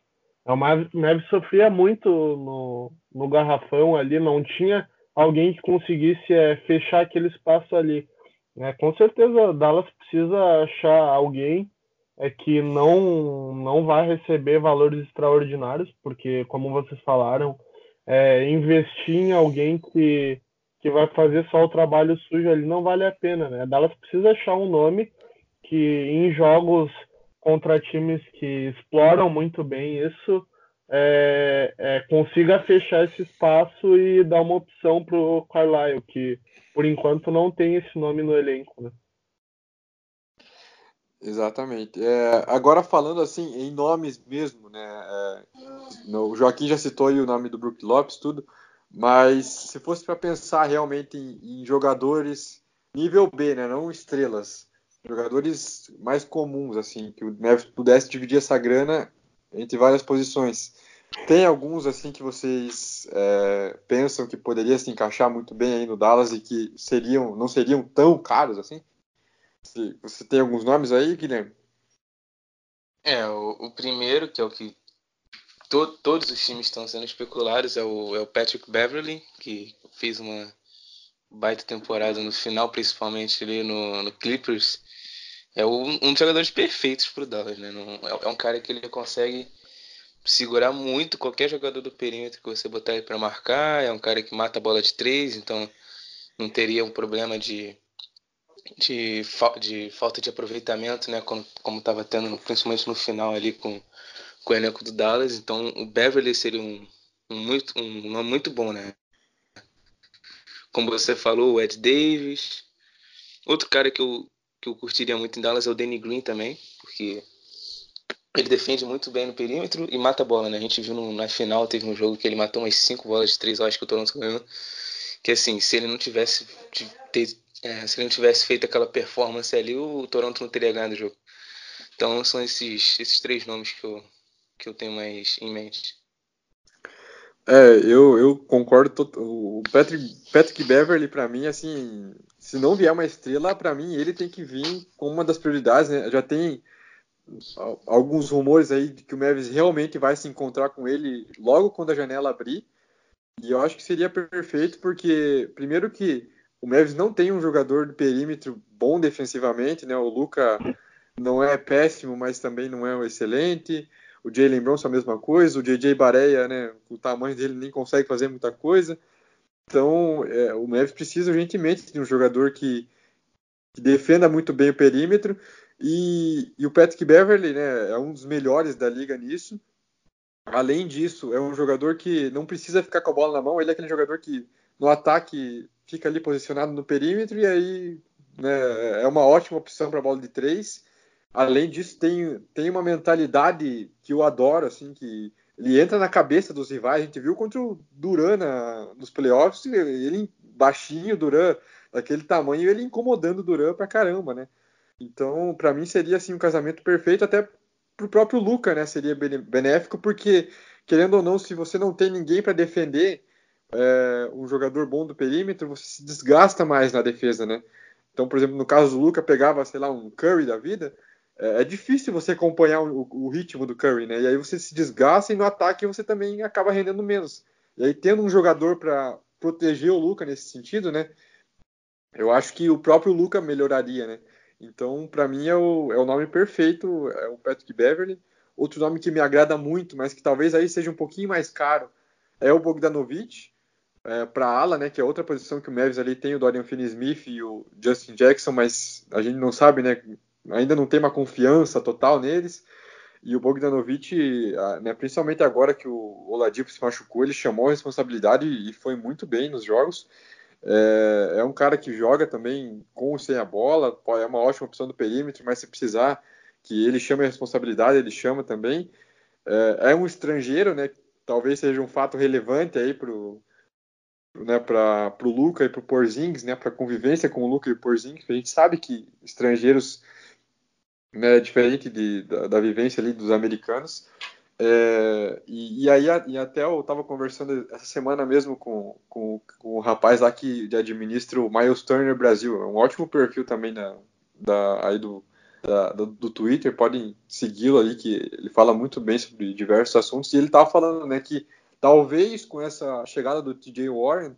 Speaker 4: O Mavis, Mavis sofria muito no, no garrafão ali, não tinha alguém que conseguisse é, fechar aquele espaço ali. É, com certeza, Dallas precisa achar alguém é que não não vai receber valores extraordinários, porque como vocês falaram, é, investir em alguém que, que vai fazer só o trabalho sujo ali não vale a pena, né? Dallas precisa achar um nome que em jogos contra times que exploram muito bem isso é, é, consiga fechar esse espaço e dar uma opção para o Carlisle, que por enquanto não tem esse nome no elenco. Né?
Speaker 3: Exatamente. É, agora falando assim em nomes mesmo, né? É, no, o Joaquim já citou o nome do Brook Lopes, tudo, Mas se fosse para pensar realmente em, em, jogadores nível B, né, não estrelas, jogadores mais comuns, assim, que o Mavis pudesse dividir essa grana entre várias posições. Tem alguns assim que vocês é, pensam que poderia se encaixar muito bem aí no Dallas e que seriam, não seriam tão caros assim? Você tem alguns nomes aí, Guilherme?
Speaker 5: É, o, o primeiro, que é o que to, todos os times estão sendo especulados, é o, é o Patrick Beverly, que fez uma baita temporada no final, principalmente ali no, no Clippers. É um, um dos jogadores perfeitos para o Dallas, né? Não, é, é um cara que ele consegue segurar muito qualquer jogador do perímetro que você botar ele para marcar. É um cara que mata a bola de três, então não teria um problema de, de, de falta de aproveitamento, né? Como estava tendo, principalmente no final ali com, com o elenco do Dallas. Então o Beverly seria um, um muito, um nome muito bom, né? Como você falou, o Ed Davis. Outro cara que eu, que eu curtiria muito em Dallas é o Danny Green também, porque ele defende muito bem no perímetro e mata a bola, né? A gente viu no, na final, teve um jogo que ele matou umas 5 bolas de 3, eu acho que o Toronto ganhou. Que assim, se ele não tivesse ter, é, se ele não tivesse feito aquela performance ali, o Toronto não teria ganhado o jogo. Então são esses, esses três nomes que eu, que eu tenho mais em mente.
Speaker 3: É, eu, eu concordo. O Patrick, Patrick Beverly, para mim, assim, se não vier uma estrela, para mim ele tem que vir como uma das prioridades, né? Já tem alguns rumores aí de que o Mavis realmente vai se encontrar com ele logo quando a janela abrir. E eu acho que seria perfeito porque, primeiro que o Mavis não tem um jogador de perímetro bom defensivamente, né? O Luca não é péssimo, mas também não é um excelente. O Jalen Bronson a mesma coisa. O JJ Bareia, né? O tamanho dele nem consegue fazer muita coisa. Então, é, o Mavis precisa urgentemente de um jogador que, que defenda muito bem o perímetro e, e, o Patrick Beverly né, é um dos melhores da liga nisso. Além disso, é um jogador que não precisa ficar com a bola na mão. Ele é aquele jogador que no ataque fica ali posicionado no perímetro e aí né, é uma ótima opção para bola de três. Além disso, tem, tem uma mentalidade que eu adoro, assim, que ele entra na cabeça dos rivais. A gente viu contra o Duran na, nos playoffs, ele baixinho, Duran, daquele tamanho, ele incomodando o Duran pra caramba, né? Então, para mim seria assim um casamento perfeito até pro próprio Luca, né? Seria benéfico porque querendo ou não, se você não tem ninguém para defender é, um jogador bom do perímetro, você se desgasta mais na defesa, né? Então, por exemplo, no caso do Luca, pegava, sei lá, um Curry da vida, é, é difícil você acompanhar o, o, ritmo do Curry, né? E aí você se desgasta e no ataque você também acaba rendendo menos. E aí, tendo um jogador para proteger o Luca nesse sentido, né? Eu acho que o próprio Luca melhoraria, né? Então, para mim, é o, é o nome perfeito, é o Patrick Beverly. Outro nome que me agrada muito, mas que talvez aí seja um pouquinho mais caro, é o Bogdanovic, é, para ala, né, que é outra posição que o Mavis ali tem o Dorian Finney-Smith e o Justin Jackson, mas a gente não sabe, né, ainda não tem uma confiança total neles. E o Bogdanovic, né, principalmente agora que o Oladipo se machucou, ele chamou a responsabilidade e foi muito bem nos jogos. É, é, um cara que joga também com ou sem a bola, é uma ótima opção do perímetro, mas se precisar que ele chame a responsabilidade, ele chama também. É, é um estrangeiro, né? Talvez seja um fato relevante aí pro né, para o Luca e para o Porzingis, né, para a convivência com o Luca e o Porzingis, a gente sabe que estrangeiros né, diferente de, da, da, vivência ali dos americanos, é, e, e, aí e até eu estava conversando essa semana mesmo com, com, com o rapaz lá que administra o Miles Turner Brasil, é um ótimo perfil também da, da, aí do, da, do, do, Twitter, podem segui-lo ali, que ele fala muito bem sobre diversos assuntos, e ele estava falando né, que talvez com essa chegada do TJ Warren,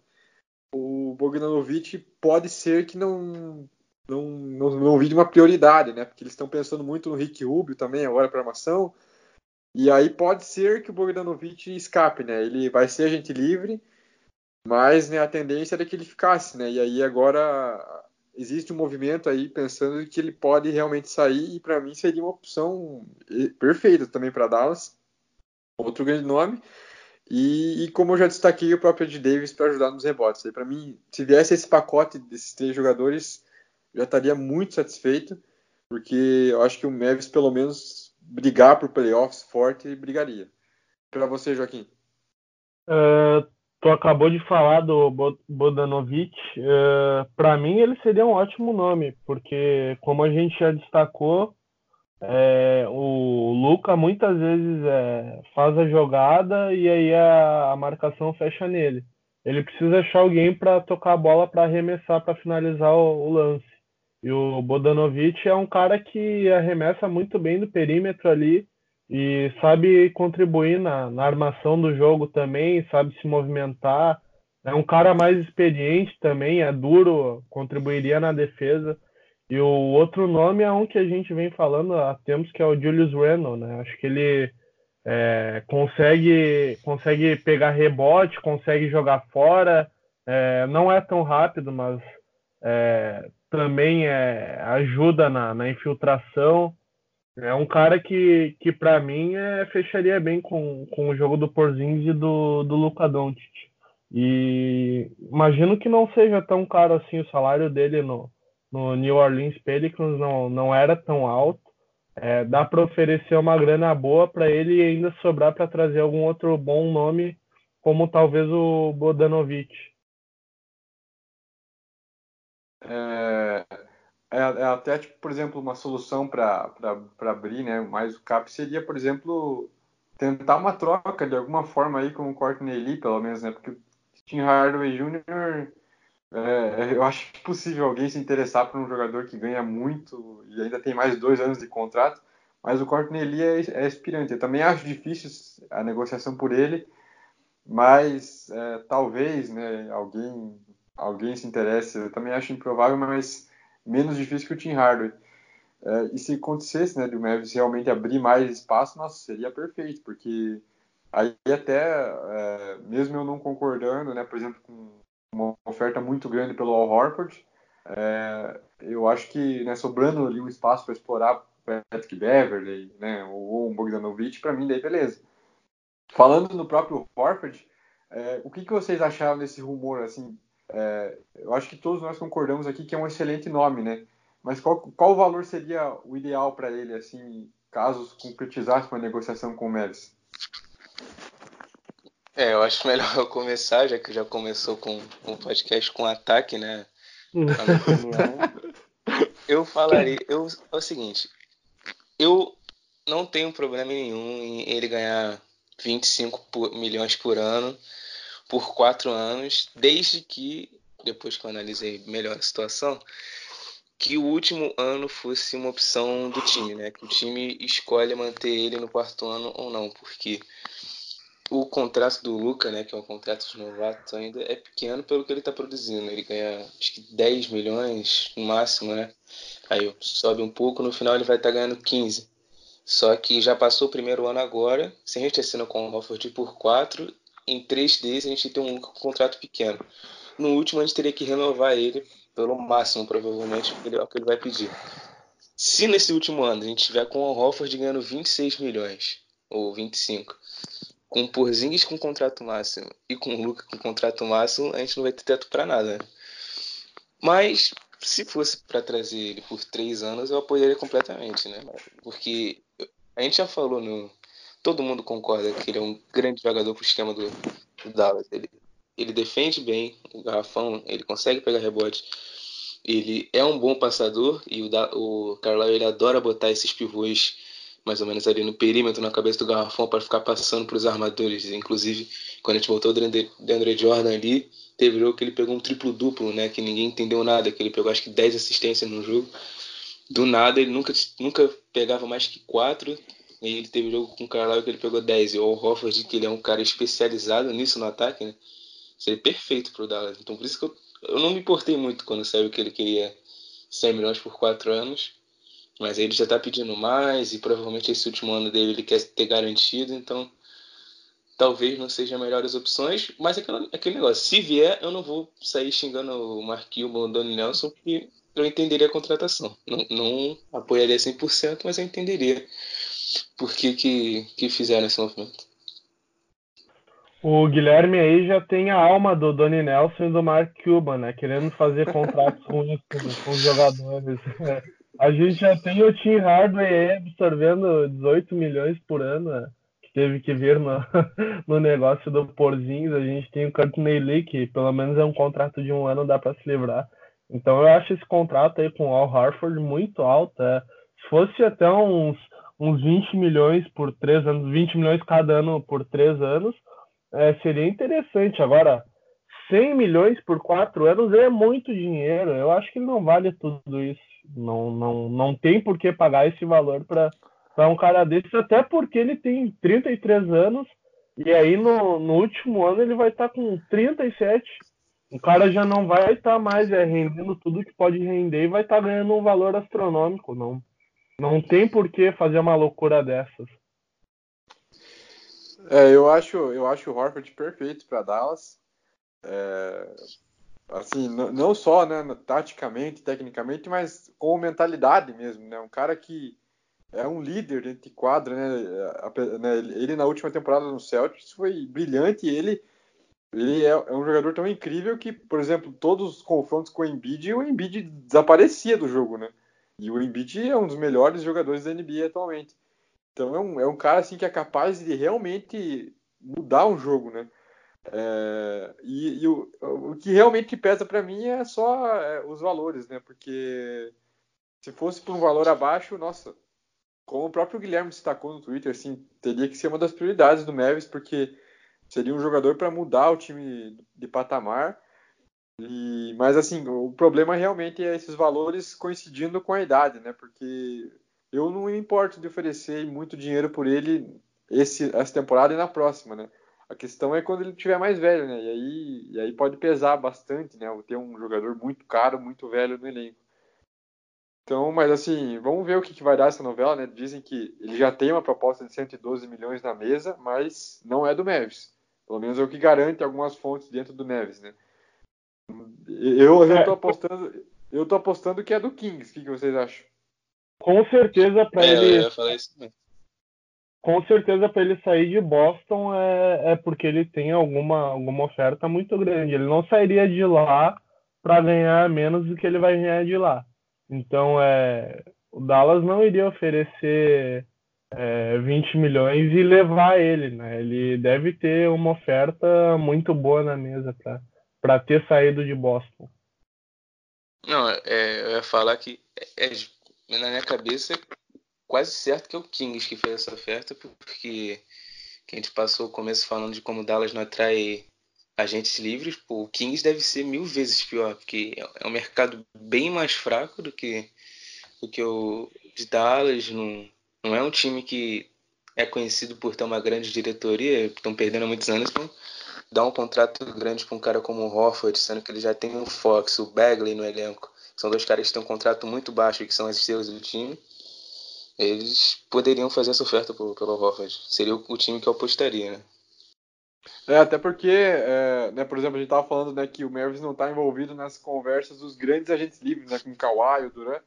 Speaker 3: o Bogdanovic pode ser que não não, não, não vire uma prioridade, né? Porque eles estão pensando muito no Rick Rubio também agora para armação, e aí pode ser que o Bogdanovic escape, né? Ele vai ser agente livre, mas né, a tendência era que ele ficasse, né? E aí agora existe um movimento aí pensando que ele pode realmente sair e para mim seria uma opção perfeita também para Dallas. Outro grande nome. E, e, como eu já destaquei, o próprio Ed Davis para ajudar nos rebotes. Para mim, se viesse esse pacote desses três jogadores, já estaria muito satisfeito, porque eu acho que o Mavis pelo menos brigar por playoffs forte, brigaria. Para você, Joaquim?
Speaker 4: Uh, tu acabou de falar do Bodanovic. Uh, Para mim, ele seria um ótimo nome, porque, como a gente já destacou, é, o Luca muitas vezes é, faz a jogada e aí a, a, marcação fecha nele. Ele precisa achar alguém para tocar a bola para arremessar, para finalizar o, o, lance. E o Bodanovic é um cara que arremessa muito bem do perímetro ali e sabe contribuir na, na armação do jogo também, sabe se movimentar. É um cara mais experiente também, é duro, contribuiria na defesa. E o outro nome é um que a gente vem falando há tempos, que é o Julius Randle, né? Acho que ele é, consegue, consegue pegar rebote, consegue jogar fora. É, não é tão rápido, mas é, também é, ajuda na, na infiltração. É um cara que, que para mim, é, fecharia bem com, com o jogo do Porzingis e do, do Luka Doncic. E imagino que não seja tão caro assim o salário dele no, no New Orleans Pelicans, não, não era tão alto. É, dá para oferecer uma grana boa para ele e ainda sobrar para trazer algum outro bom nome, como talvez o Bodanovic.
Speaker 3: É, é, é, até, tipo, por exemplo, uma solução para abrir né, mais o cap seria, por exemplo, tentar uma troca de alguma forma aí com o Courtney Lee, pelo menos, né? Porque Tim Hardaway Jr., é, eu acho possível alguém se interessar por um jogador que ganha muito e ainda tem mais dois anos de contrato, mas o Courtney Lee é, é aspirante. Eu também acho difícil a negociação por ele, mas é, talvez né, alguém, alguém se interesse. Eu também acho improvável, mas menos difícil que o Tim Hardaway. É, e se acontecesse, né, do Mavis realmente abrir mais espaço, nossa, seria perfeito, porque aí até, é, mesmo eu não concordando, né, por exemplo, com uma oferta muito grande pelo Al Horford, é, eu acho que, né, sobrando ali um espaço para explorar o Patrick Beverly, né, ou um Bogdanovich, para mim daí beleza. Falando no próprio Horford, é, o que, que vocês acharam desse rumor, assim, é, eu acho que todos nós concordamos aqui que é um excelente nome, né? Mas qual, qual valor seria o ideal para ele, assim, caso concretizasse uma negociação com o Mavs?
Speaker 5: É, eu acho melhor eu começar, já que já começou com um podcast com ataque, né? eu falaria, eu, é o seguinte, eu não tenho problema nenhum em ele ganhar 25 por, milhões por ano por quatro anos, desde que, depois que eu analisei melhor a situação, que o último ano fosse uma opção do time, né? Que o time escolhe manter ele no quarto ano ou não, porque o contrato do Luca, né, que é um contrato de novato ainda, é pequeno pelo que ele está produzindo. Ele ganha acho que 10 milhões no máximo, né? Aí sobe um pouco, no final ele vai estar tá ganhando 15. Só que já passou o primeiro ano agora, se a gente assina com o Hofford por 4, em três desses a gente tem um contrato pequeno. No último a gente teria que renovar ele pelo máximo, provavelmente, porque é o que ele vai pedir. Se nesse último ano a gente tiver com o Hofford ganhando 26 milhões, ou 25, com o Porzingis com contrato máximo e com o Luca com contrato máximo, a gente não vai ter teto para nada. Mas se fosse para trazer ele por três anos, eu apoiaria completamente, né? Porque a gente já falou no, todo mundo concorda que ele é um grande jogador pro esquema do, do Dallas. Ele, ele defende bem o garrafão, ele consegue pegar rebote. Ele é um bom passador e o, o Carlisle ele adora botar esses pivôs mais ou menos ali no perímetro, na cabeça do garrafão, para ficar passando para os armadores. Inclusive, quando a gente botou o DeAndre Jordan ali, teve jogo que ele pegou um triplo-duplo, né? Que ninguém entendeu nada, que ele pegou acho que 10 assistências no jogo. Do nada, ele nunca, nunca pegava mais que 4 e ele teve jogo com o Carlisle que ele pegou 10. E o Hofford, que ele é um cara especializado nisso no ataque, né? Seria perfeito pro Dallas. Então por isso que eu, eu não me importei muito quando saiu que ele queria 100 milhões por 4 anos. Mas ele já tá pedindo mais e provavelmente esse último ano dele ele quer ter garantido, então talvez não sejam melhores opções, mas aquele, aquele negócio, se vier, eu não vou sair xingando o Marquinhos ou o Donnie Nelson, porque eu entenderia a contratação. Não, não apoiaria 100%, mas eu entenderia por que, que, que fizeram esse movimento.
Speaker 4: O Guilherme aí já tem a alma do Donnie Nelson e do Mark Cuban, né? Querendo fazer contratos com, com os jogadores. A gente já tem o Tim Hardway absorvendo 18 milhões por ano. Né? Que teve que vir no, no negócio do Porzingis. A gente tem o Courtney Lee, que pelo menos é um contrato de um ano, dá para se livrar. Então eu acho esse contrato aí com o Al Harford muito alto. É. Se fosse até uns, uns 20 milhões por três anos, 20 milhões cada ano por três anos, é, seria interessante. Agora, 100 milhões por quatro anos é muito dinheiro. Eu acho que ele não vale tudo isso. Não, não, não tem por que pagar esse valor para um cara desse, até porque ele tem 33 anos e aí no, no último ano ele vai estar tá com 37. O cara já não vai estar tá mais é, rendendo tudo que pode render e vai estar tá ganhando um valor astronômico. Não, não tem por que fazer uma loucura dessas.
Speaker 3: É, eu acho, eu acho o Horford perfeito para Dallas. É, assim, não só né, taticamente, tecnicamente, mas com mentalidade mesmo, né? Um cara que é um líder dentro de quadra, né? né? Ele na última temporada no Celtics foi brilhante. Ele ele é, é, um jogador tão incrível que, por exemplo, todos os confrontos com o Embiid, o Embiid desaparecia do jogo, né? E o Embiid é um dos melhores jogadores da NBA atualmente. Então é um, é um cara assim que é capaz de realmente mudar um jogo, né? É, e, e o, o, que realmente pesa para mim é só é, os valores, né? Porque se fosse por um valor abaixo, nossa, como o próprio Guilherme destacou no Twitter, assim, teria que ser uma das prioridades do Mavis, porque seria um jogador para mudar o time de patamar. E, mas assim, o problema realmente é esses valores coincidindo com a idade, né? Porque eu não me importo de oferecer muito dinheiro por ele esse, essa temporada e na próxima, né? A questão é quando ele tiver mais velho, né? E aí, e aí pode pesar bastante, né? Ter um jogador muito caro, muito velho no elenco. Então, mas assim, vamos ver o que, que vai dar essa novela, né? Dizem que ele já tem uma proposta de 112 milhões na mesa, mas não é do Neves. Pelo menos é o que garante algumas fontes dentro do Neves, né? Eu, eu tô apostando, eu tô apostando que é do Kings. O que, que vocês acham?
Speaker 4: Com certeza para é, ele. Eu ia falar isso também com certeza para ele sair de Boston é, é porque ele tem alguma, alguma oferta muito grande. Ele não sairia de lá para ganhar menos do que ele vai ganhar de lá. Então é, o Dallas não iria oferecer é, 20 milhões e levar ele, né? Ele deve ter uma oferta muito boa na mesa para ter saído de Boston.
Speaker 5: Não, é, eu ia falar que é, é na minha cabeça quase certo que é o Kings que fez essa oferta, porque que a gente passou o começo falando de como Dallas não atrai agentes livres, pô, o Kings deve ser mil vezes pior, porque é um mercado bem mais fraco do que, do que o de Dallas, não, não é um time que é conhecido por ter uma grande diretoria, estão perdendo muitos anos, então dar um contrato grande para um cara como o Hofford, sendo que ele já tem o Fox, o Bagley no elenco, são dois caras que têm um contrato muito baixo e que são as estrelas do time, eles poderiam fazer essa oferta pelo, pelo Horford. Seria o, o, time que eu apostaria, né?
Speaker 3: É, até porque, é, né, por exemplo, a gente estava falando né, que o Mavis não está envolvido nas conversas dos grandes agentes livres, né, com o Kawhi, o Durant.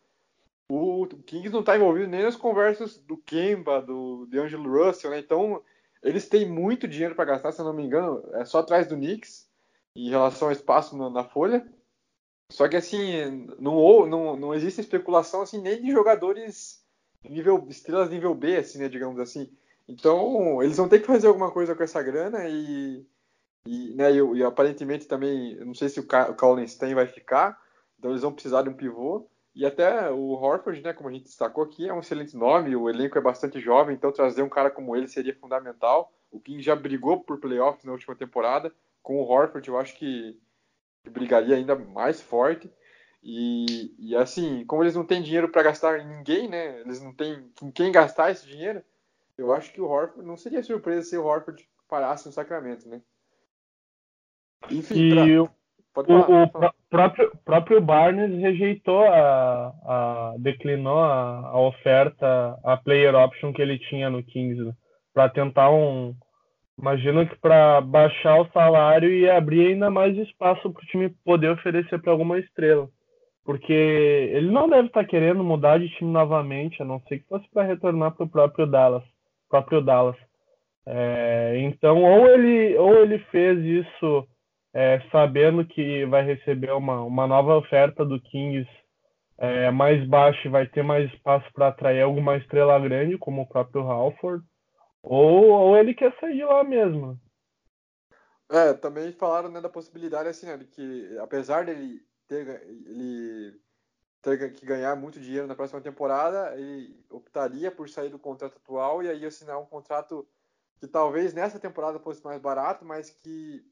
Speaker 3: O, o Kings não está envolvido nem nas conversas do Kemba, do D'Angelo Russell, né? Então, eles têm muito dinheiro para gastar, se eu não me engano, é só atrás do Knicks, em relação ao espaço na, na folha. Só que, assim, não, não, não existe especulação assim, nem de jogadores nível estrelas nível B, assim, né, digamos assim. Então, eles vão ter que fazer alguma coisa com essa grana e, e, né, e, e aparentemente também, não sei se o, Ca o Kallenstein vai ficar, então eles vão precisar de um pivô. E até o Horford, né, como a gente destacou aqui, é um excelente nome, o elenco é bastante jovem, então trazer um cara como ele seria fundamental. O King já brigou por playoffs na última temporada, com o Horford eu acho que brigaria ainda mais forte. E, e, assim, como eles não têm dinheiro para gastar em ninguém, né? Eles não têm com quem gastar esse dinheiro. Eu acho que o Horford não seria surpresa se o Horford parasse no Sacramento, né?
Speaker 4: Enfim, e pra... Falar, o, o próprio, próprio Barnes rejeitou a, a declinou a, a, oferta, a player option que ele tinha no 15 né? para tentar um, imagino que para baixar o salário e abrir ainda mais espaço para o time poder oferecer para alguma estrela porque ele não deve estar tá querendo mudar de time novamente, a não ser que fosse para retornar para o próprio Dallas, próprio Dallas. É, então, ou ele, ou ele fez isso é, sabendo que vai receber uma, uma nova oferta do Kings é, mais baixa e vai ter mais espaço para atrair alguma estrela grande, como o próprio Halford, Ou, ou ele quer sair de lá mesmo.
Speaker 3: É, também falaram né, da possibilidade assim, né, de que apesar dele ter, ele ter que ganhar muito dinheiro na próxima temporada, ele optaria por sair do contrato atual e aí assinar um contrato que talvez nessa temporada fosse mais barato, mas que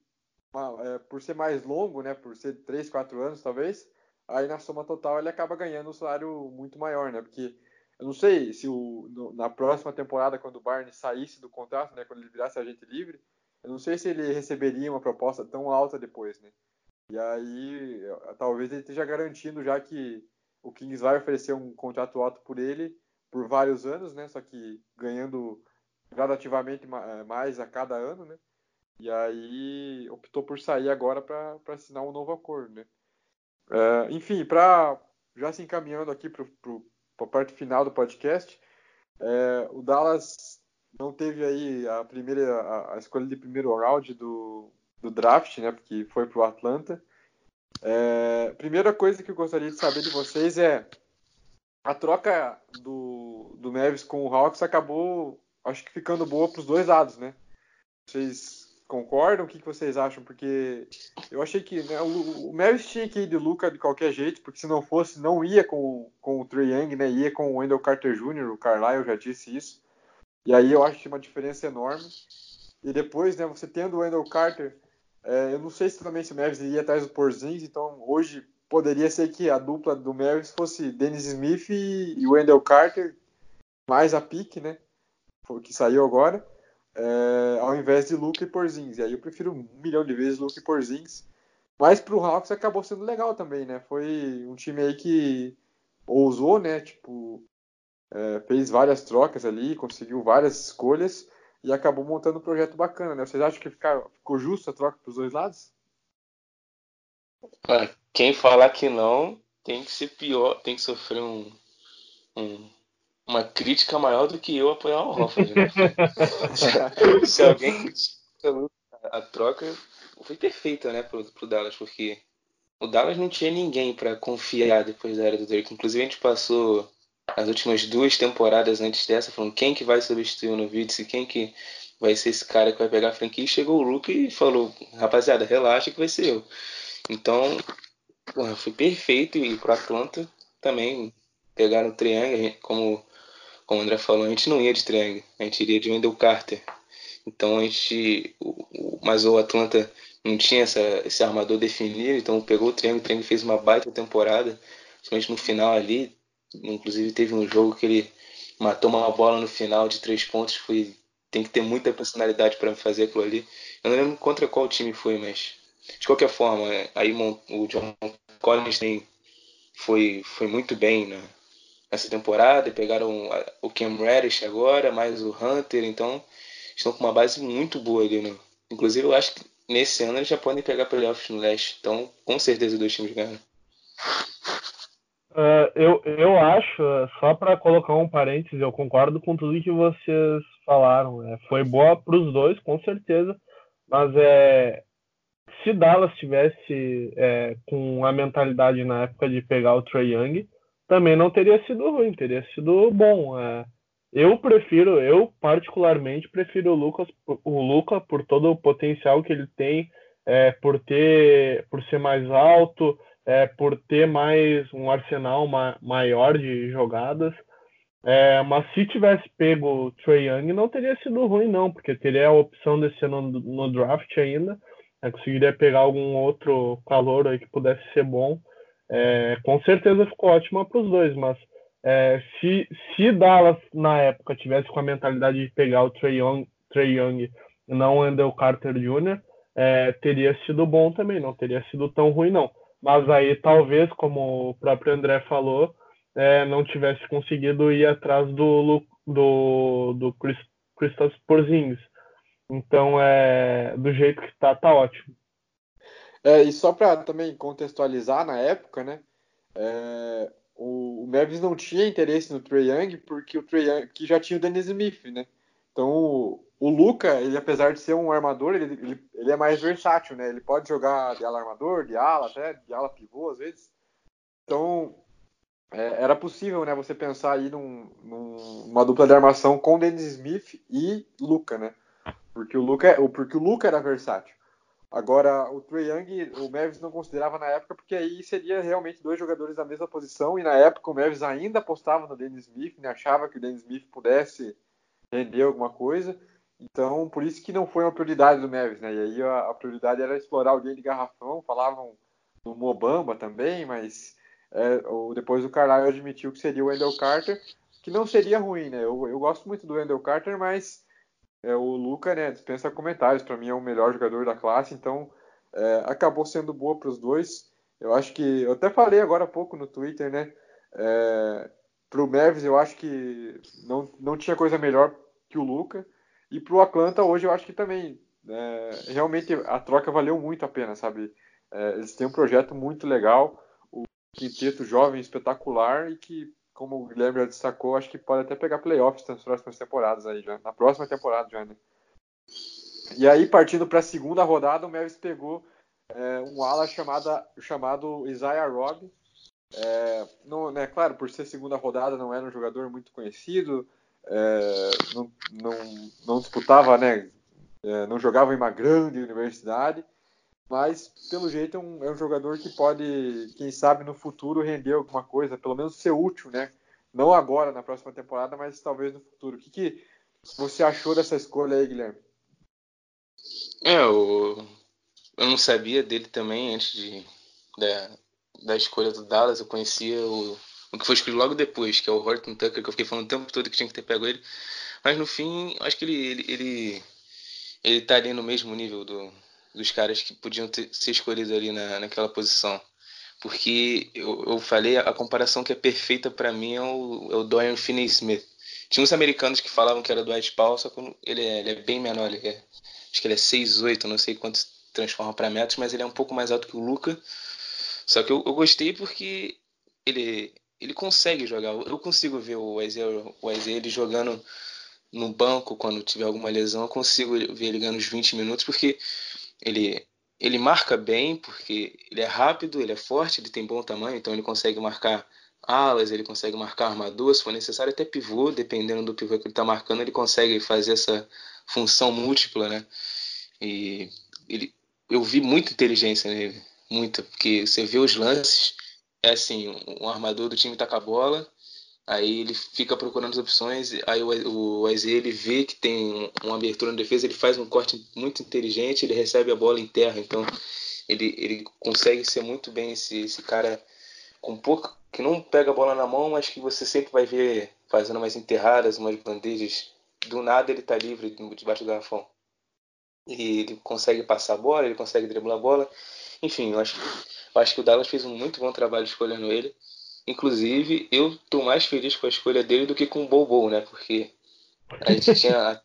Speaker 3: é, por ser mais longo, né, por ser 3, 4 anos talvez, aí na soma total ele acaba ganhando um salário muito maior, né, porque eu não sei se o, no, na próxima temporada, quando o Barney saísse do contrato, né, quando ele virasse agente livre, eu não sei se ele receberia uma proposta tão alta depois, né? E aí, talvez ele esteja garantindo já que o Kings vai oferecer um contrato alto por ele por vários anos, né? Só que ganhando gradativamente eh, mais a cada ano, né? E aí optou por sair agora para assinar um novo acordo, né? Uh, enfim, para já se encaminhando aqui para a parte final do podcast, é, o Dallas não teve aí a primeira a, a escolha de primeiro round do, do draft, né? Porque foi para o Atlanta. É, primeira coisa que eu gostaria de saber de vocês é a troca do, do Mavis com o Hawks acabou, acho que ficando boa para os dois lados, né? Vocês concordam? O que, que vocês acham? Porque eu achei que né, o, o tinha que ir de Luca de qualquer jeito, porque se não fosse, não ia com, com o Trey Young, né? Ia com o Wendell Carter Jr., o Carlisle já disse isso. E aí eu acho que uma diferença enorme. E depois, né, você tendo o Wendell Carter, é, eu não sei se também se o Mavis iria atrás do Porzins, então hoje poderia ser que a dupla do Mavis fosse Dennis Smith e, Wendell Carter, mais a pique, né, que saiu agora, é, ao invés de Luke e Porzins. E aí eu prefiro um milhão de vezes Luke e Porzins. Mas pro Hawks acabou sendo legal também, né? Foi um time aí que ousou, né? Tipo, é, fez várias trocas ali, conseguiu várias escolhas e acabou montando um projeto bacana, né? Vocês acham que ficar, ficou justo a troca para os dois lados?
Speaker 5: quem falar que não tem que ser pior, tem que sofrer um, um uma crítica maior do que eu apoiar o Hoffman. Né? Se alguém critica a troca, foi perfeita, né, pro, pro Dallas, porque o Dallas não tinha ninguém para confiar depois da era do Drake. Inclusive a gente passou as últimas duas temporadas antes dessa, falando quem que vai substituir o Novitz, quem que vai ser esse cara que vai pegar a franquia. E chegou o Luke e falou, rapaziada, relaxa que vai ser eu. Então, porra, foi perfeito. E pro Atlanta também pegaram o triângulo, como, como o André falou, a gente não ia de triângulo, a gente iria de Wendell Carter. Então a gente. Mas o Atlanta não tinha essa, esse armador definido, então pegou o triângulo, o triângulo fez uma baita temporada, principalmente no final ali, Inclusive teve um jogo que ele matou uma bola no final de três pontos. Foi, tem que ter muita personalidade para fazer aquilo ali. Eu não lembro contra qual time foi, mas de qualquer forma, aí o John Collins tem, foi, foi muito bem né, nessa temporada. Pegaram o Cam Reddish agora, mais o Hunter, então estão com uma base muito boa ali. Né? Inclusive, eu acho que nesse ano eles já podem pegar playoffs no leste, então com certeza os dois times ganham.
Speaker 4: Uh, eu, eu acho, só para colocar um parênteses, eu concordo com tudo que vocês falaram. É, foi boa para os dois, com certeza, mas é, se Dallas tivesse é, com a mentalidade na época de pegar o Trey Young, também não teria sido ruim, teria sido bom. É, eu prefiro, eu particularmente prefiro o Lucas, o Luca por todo o potencial que ele tem, é, por ter, por ser mais alto, é, por ter mais um arsenal ma maior de jogadas. É, mas se tivesse pego o Trey Young, não teria sido ruim, não, porque teria a opção de ser no, draft ainda. É, conseguiria pegar algum outro calor aí que pudesse ser bom. É, com certeza ficou ótima para os dois, mas é, se, se Dallas na época tivesse com a mentalidade de pegar o Trey Young, Trey Young e não o Andel Carter Jr., é, teria sido bom também, não teria sido tão ruim, não mas aí talvez, como o próprio André falou, é, não tivesse conseguido ir atrás do, do, do Christoph Porzingis. Então, é, do jeito que está, tá ótimo.
Speaker 3: É, e só para também contextualizar na época, né? É, o, o Mavis não tinha interesse no Trey Young porque o Trey Young que já tinha o Dennis Smith, né? Então o Luca, ele apesar de ser um armador, ele, ele, ele, é mais versátil, né? Ele pode jogar de ala armador, de ala até, de ala pivô às vezes. Então, é, era possível, né, você pensar aí num, numa dupla de armação com Dennis Smith e Luca, né? Porque o Luca, é, porque o Luca era versátil. Agora, o Trey Young, o Mavis não considerava na época, porque aí seria realmente dois jogadores da mesma posição, e na época o Mavis ainda apostava no Dennis Smith, né, achava que o Dennis Smith pudesse render alguma coisa, então por isso que não foi uma prioridade do Mavis, né, e aí a, a prioridade era explorar alguém de garrafão, falavam do Mobamba também, mas é, depois o Carlisle admitiu que seria o Wendell Carter, que não seria ruim, né, eu, eu gosto muito do Wendell Carter, mas é, o Luca, né, dispensa comentários, para mim é o melhor jogador da classe, então é, acabou sendo boa para os dois. Eu acho que, eu até falei agora há pouco no Twitter, né, é, para o eu acho que não, não tinha coisa melhor que o Luca, e para o Atlanta hoje eu acho que também, é, realmente a troca valeu muito a pena, sabe? É, eles têm um projeto muito legal, o quinteto jovem espetacular e que como o Guilherme já destacou, acho que pode até pegar playoffs nas próximas temporadas aí já. Na próxima temporada já, né? E aí, partindo para a segunda rodada, o Mavis pegou é, um ala chamada, chamado Isaiah Robb. É, não, né, claro, por ser segunda rodada, não era um jogador muito conhecido, é, não, não, não, disputava, né, é, não jogava em uma grande universidade, mas pelo jeito é um, é um, jogador que pode, quem sabe no futuro render alguma coisa, pelo menos ser útil, né? Não agora na próxima temporada, mas talvez no futuro. O que, que você achou dessa escolha aí, Guilherme?
Speaker 5: É, eu, eu não sabia dele também antes de, da, da escolha do Dallas. Eu conhecia o, o que foi escolhido logo depois, que é o Horton Tucker, que eu fiquei falando o tempo todo que tinha que ter pego ele. Mas no fim, acho que ele, ele, ele, ele tá ali no mesmo nível do, dos caras que podiam ter, ser escolhidos ali na, naquela posição. Porque eu, eu falei, a comparação que é perfeita para mim é o, é o Dorian Finney-Smith. Tinha uns americanos que falavam que era Dwight Powell, só que ele é, ele é bem menor, ele é, acho que ele é 6'8", não sei quanto se transforma para metros, mas ele é um pouco mais alto que o Luca. Só que eu, eu gostei porque ele, ele consegue jogar. Eu consigo ver o Isaiah, o Isaiah ele jogando no banco quando tiver alguma lesão. Eu consigo ver ele ganhando uns 20 minutos, porque ele, ele marca bem porque ele é rápido, ele é forte, ele tem bom tamanho, então ele consegue marcar alas, ele consegue marcar armadura, se for necessário, até pivô, dependendo do pivô que ele está marcando, ele consegue fazer essa função múltipla, né? E ele, eu vi muita inteligência nele, muita, porque você vê os lances, é assim, um armador do time tá com a bola, Aí ele fica procurando as opções, aí o, o ele vê que tem uma abertura na defesa, ele faz um corte muito inteligente, ele recebe a bola em terra, então ele, ele consegue ser muito bem esse, esse cara com pouco, que não pega a bola na mão, mas que você sempre vai ver fazendo umas enterradas, umas bandejas, do nada ele está livre debaixo do garrafão. E ele consegue passar a bola, ele consegue driblar a bola. Enfim, eu acho, eu acho que o Dallas fez um muito bom trabalho escolhendo ele. Inclusive, eu tô mais feliz com a escolha dele do que com o Bobo, né? Porque a gente tinha.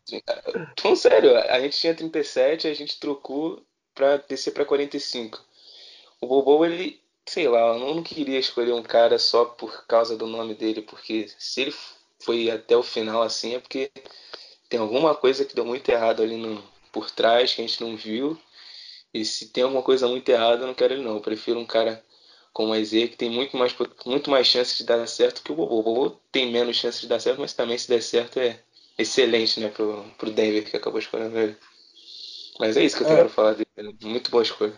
Speaker 5: Tô sério, a gente tinha 37, a gente trocou pra descer pra 45. O Bobo, ele, sei lá, eu não queria escolher um cara só por causa do nome dele, porque se ele foi até o final assim é porque tem alguma coisa que deu muito errado ali no, por trás que a gente não viu. E se tem alguma coisa muito errada, eu não quero ele não. Eu prefiro um cara com o Isaiah, que tem muito mais, muito mais chances de dar certo que o Bobo. O Bobo tem menos chances de dar certo, mas também se der certo é excelente né, pro, pro Denver que acabou escolhendo ele. Mas é isso que eu é. quero falar dele. Muito boa escolha.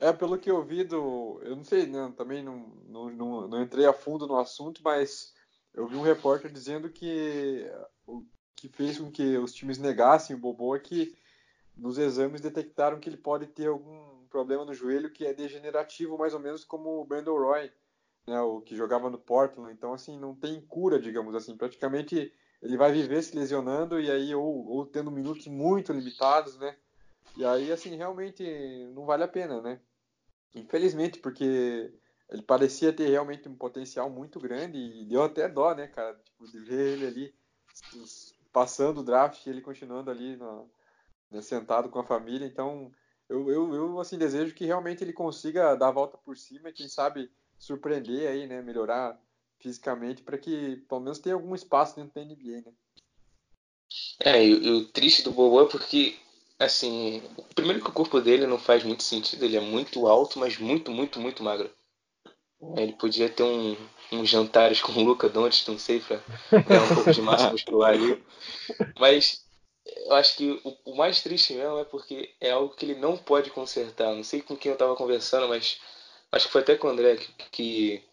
Speaker 3: É, pelo que eu vi do. Eu não sei, né, também não, não, não, não, entrei a fundo no assunto, mas eu vi um repórter dizendo que o que fez com que os times negassem o Bobo é que nos exames detectaram que ele pode ter algum problema no joelho que é degenerativo, mais ou menos como o Brandon Roy, né, o que jogava no Portland. Então, assim, não tem cura, digamos assim. Praticamente ele vai viver se lesionando e aí ou, ou tendo minutos muito limitados, né? E aí, assim, realmente não vale a pena, né? Infelizmente, porque ele parecia ter realmente um potencial muito grande e deu até dó, né, cara? Tipo, de ver ele ali passando o draft e ele continuando ali no, né, sentado com a família. Então, eu, eu, eu assim desejo que realmente ele consiga dar a volta por cima e quem sabe surpreender aí, né, melhorar fisicamente para que pelo menos tenha algum espaço dentro da NBA, né?
Speaker 5: É, e, o triste do Bobo é porque assim, primeiro que o corpo dele não faz muito sentido, ele é muito alto, mas muito, muito, muito magro. Ele podia ter um, uns jantares com o Luca Doncic, não sei, pra ganhar um pouco de massa muscular ali. Mas eu acho que o, o, mais triste mesmo é porque é algo que ele não pode consertar. Não sei com quem eu tava conversando, mas acho que foi até com o André que, que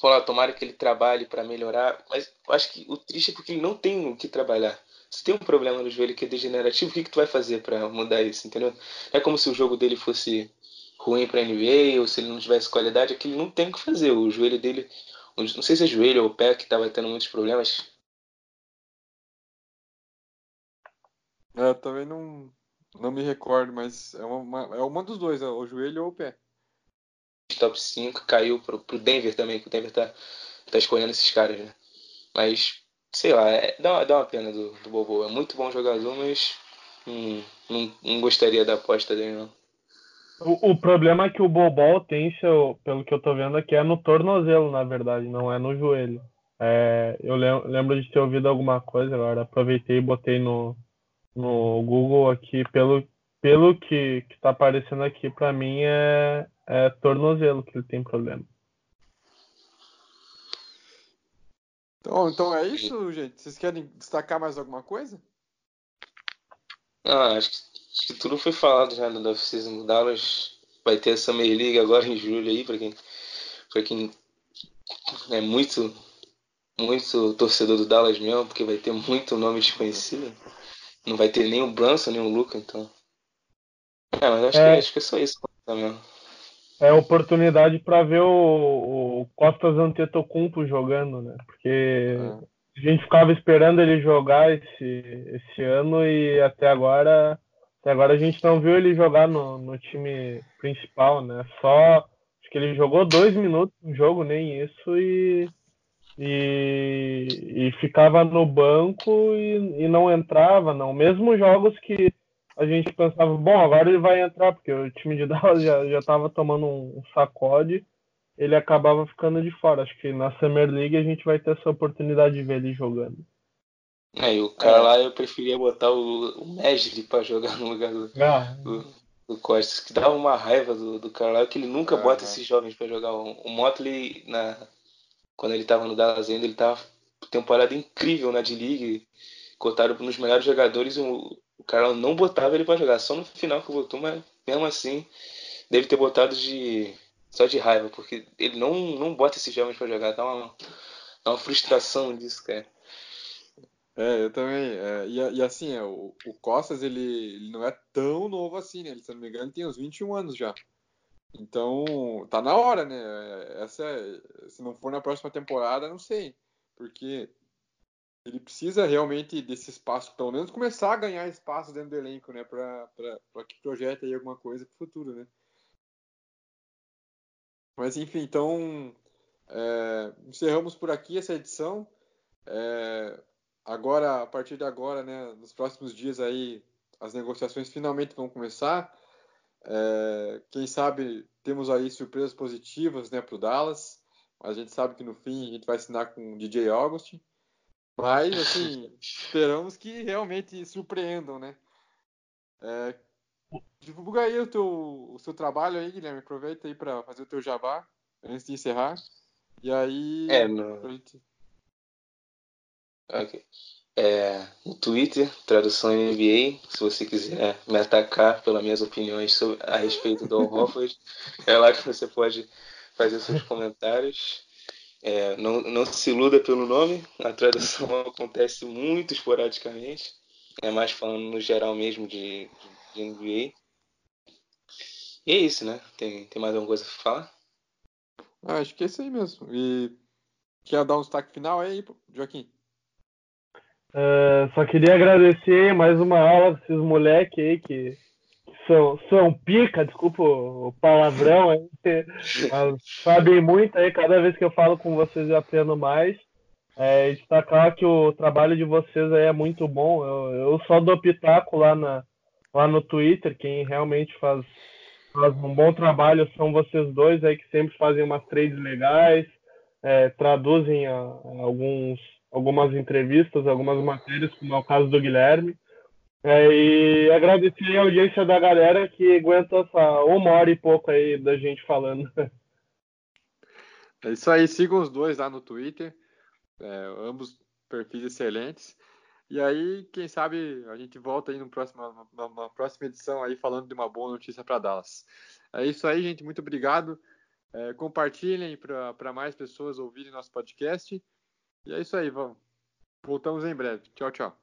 Speaker 5: falou, ah, tomara que ele trabalhe para melhorar. Mas eu acho que o triste é porque ele não tem o que trabalhar. Se tem um problema no joelho que é degenerativo, o que, que tu vai fazer para mudar isso, entendeu? É como se o jogo dele fosse ruim para NBA ou se ele não tivesse qualidade, é que ele não tem o que fazer. O joelho dele, não sei se é joelho ou pé que estava tendo muitos problemas.
Speaker 3: É, eu também não, não me recordo, mas é uma, é uma dos dois, é o joelho ou o pé.
Speaker 5: Top 5 caiu pro, pro Denver também, que o Denver tá, tá escolhendo esses caras, né? Mas, sei lá, é, dá, uma, dá uma pena do, do Bobo. É muito bom jogador, mas hum, não, não gostaria da aposta dele, não.
Speaker 4: O, o, problema é que o Bobol tem, seu, pelo que eu tô vendo aqui, é no tornozelo, na verdade, não é no joelho. É, eu lembro de ter ouvido alguma coisa, agora aproveitei e botei no, no Google aqui, pelo, pelo que, que tá aparecendo aqui, para mim é, é tornozelo que ele tem problema.
Speaker 3: Então, então é isso, gente? Vocês querem destacar mais alguma coisa?
Speaker 5: Ah, acho que, acho que tudo foi falado já no off-season do Dallas. Vai ter a Summer League agora em julho aí, para quem, pra quem é muito, muito torcedor do Dallas mesmo, porque vai ter muito nome desconhecido. Não vai ter nem o Brunson, nem o Luca, então. É, mas acho, é. Que, acho que é só isso mesmo.
Speaker 4: É oportunidade para ver o, o Costas Antetokounmpo jogando, né? Porque é a gente ficava esperando ele jogar esse, esse ano e até agora até agora a gente não viu ele jogar no, no time principal, né? Só acho que ele jogou dois minutos no jogo, nem isso, e, e, e ficava no banco e, e não entrava, não. Mesmo jogos que a gente pensava, bom, agora ele vai entrar, porque o time de Dallas já, já tava tomando um sacode ele acabava ficando de fora. Acho que na Summer League a gente vai ter essa oportunidade de ver ele jogando.
Speaker 5: É, e o cara é. lá eu preferia botar o, o Mesli pra jogar no lugar do, ah. do, do, Costas, que dava uma raiva do, do cara lá, que ele nunca ah, bota esses jovens pra jogar. O, o Motley, na, quando ele tava no Dallas ainda, ele tava temporada incrível na D-League, cotaram nos melhores jogadores, o, o cara não botava ele pra jogar, só no final que botou, mas mesmo assim, deve ter botado de só de raiva, porque ele não, não bota esses jovens para jogar, dá uma, dá uma frustração disso, cara.
Speaker 3: É, eu também. É, e, e, assim, é, o, o, Costas, ele, ele, não é tão novo assim, né? Ele, se não me engano, tem uns 21 anos já. Então, tá na hora, né? Essa, é, se não for na próxima temporada, não sei. Porque ele precisa realmente desse espaço, pelo menos começar a ganhar espaço dentro do elenco, né? Para que projete aí alguma coisa pro futuro, né? Mas enfim, então é, encerramos por aqui essa edição. É, agora, a partir de agora, né, nos próximos dias aí, as negociações finalmente vão começar. É, quem sabe temos aí surpresas positivas né, para o Dallas. A gente sabe que no fim a gente vai assinar com o DJ August. Mas, assim, esperamos que realmente surpreendam, né? É, Divulga aí o, teu, o seu trabalho aí, Guilherme. Aproveita aí para fazer o teu jabá antes de encerrar. E aí.
Speaker 5: É, no... Gente... Ok. É, no Twitter, tradução NBA. Se você quiser me atacar pelas minhas opiniões sobre, a respeito do Hofford, é lá que você pode fazer seus comentários. É, não, não se iluda pelo nome, a tradução acontece muito esporadicamente. É mais falando no geral mesmo de, de NBA. E é isso, né? Tem, tem mais alguma coisa pra falar?
Speaker 3: Ah, acho que é isso aí mesmo. E quer dar um destaque final aí, Joaquim?
Speaker 4: Uh, só queria agradecer mais uma aula desses moleques aí que são, são pica, desculpa o palavrão aí, mas sabem muito aí, cada vez que eu falo com vocês eu aprendo mais. É, destacar que o trabalho de vocês aí é muito bom. Eu, eu só dou pitaco lá, na, lá no Twitter, quem realmente faz faz um bom trabalho são vocês dois aí que sempre fazem umas trades legais, é, traduzem a, a alguns, algumas entrevistas, algumas matérias, como é o caso do Guilherme. É, e agradecer a audiência da galera que aguenta essa uma hora e pouco aí da gente falando.
Speaker 3: É isso aí, sigam os dois lá no Twitter, é, ambos perfis excelentes. E aí, quem sabe a gente volta aí numa próxima edição aí falando de uma boa notícia para Dallas. É isso aí, gente. Muito obrigado. É, compartilhem para mais pessoas ouvirem nosso podcast. E é isso aí, vamos. Voltamos em breve. Tchau, tchau.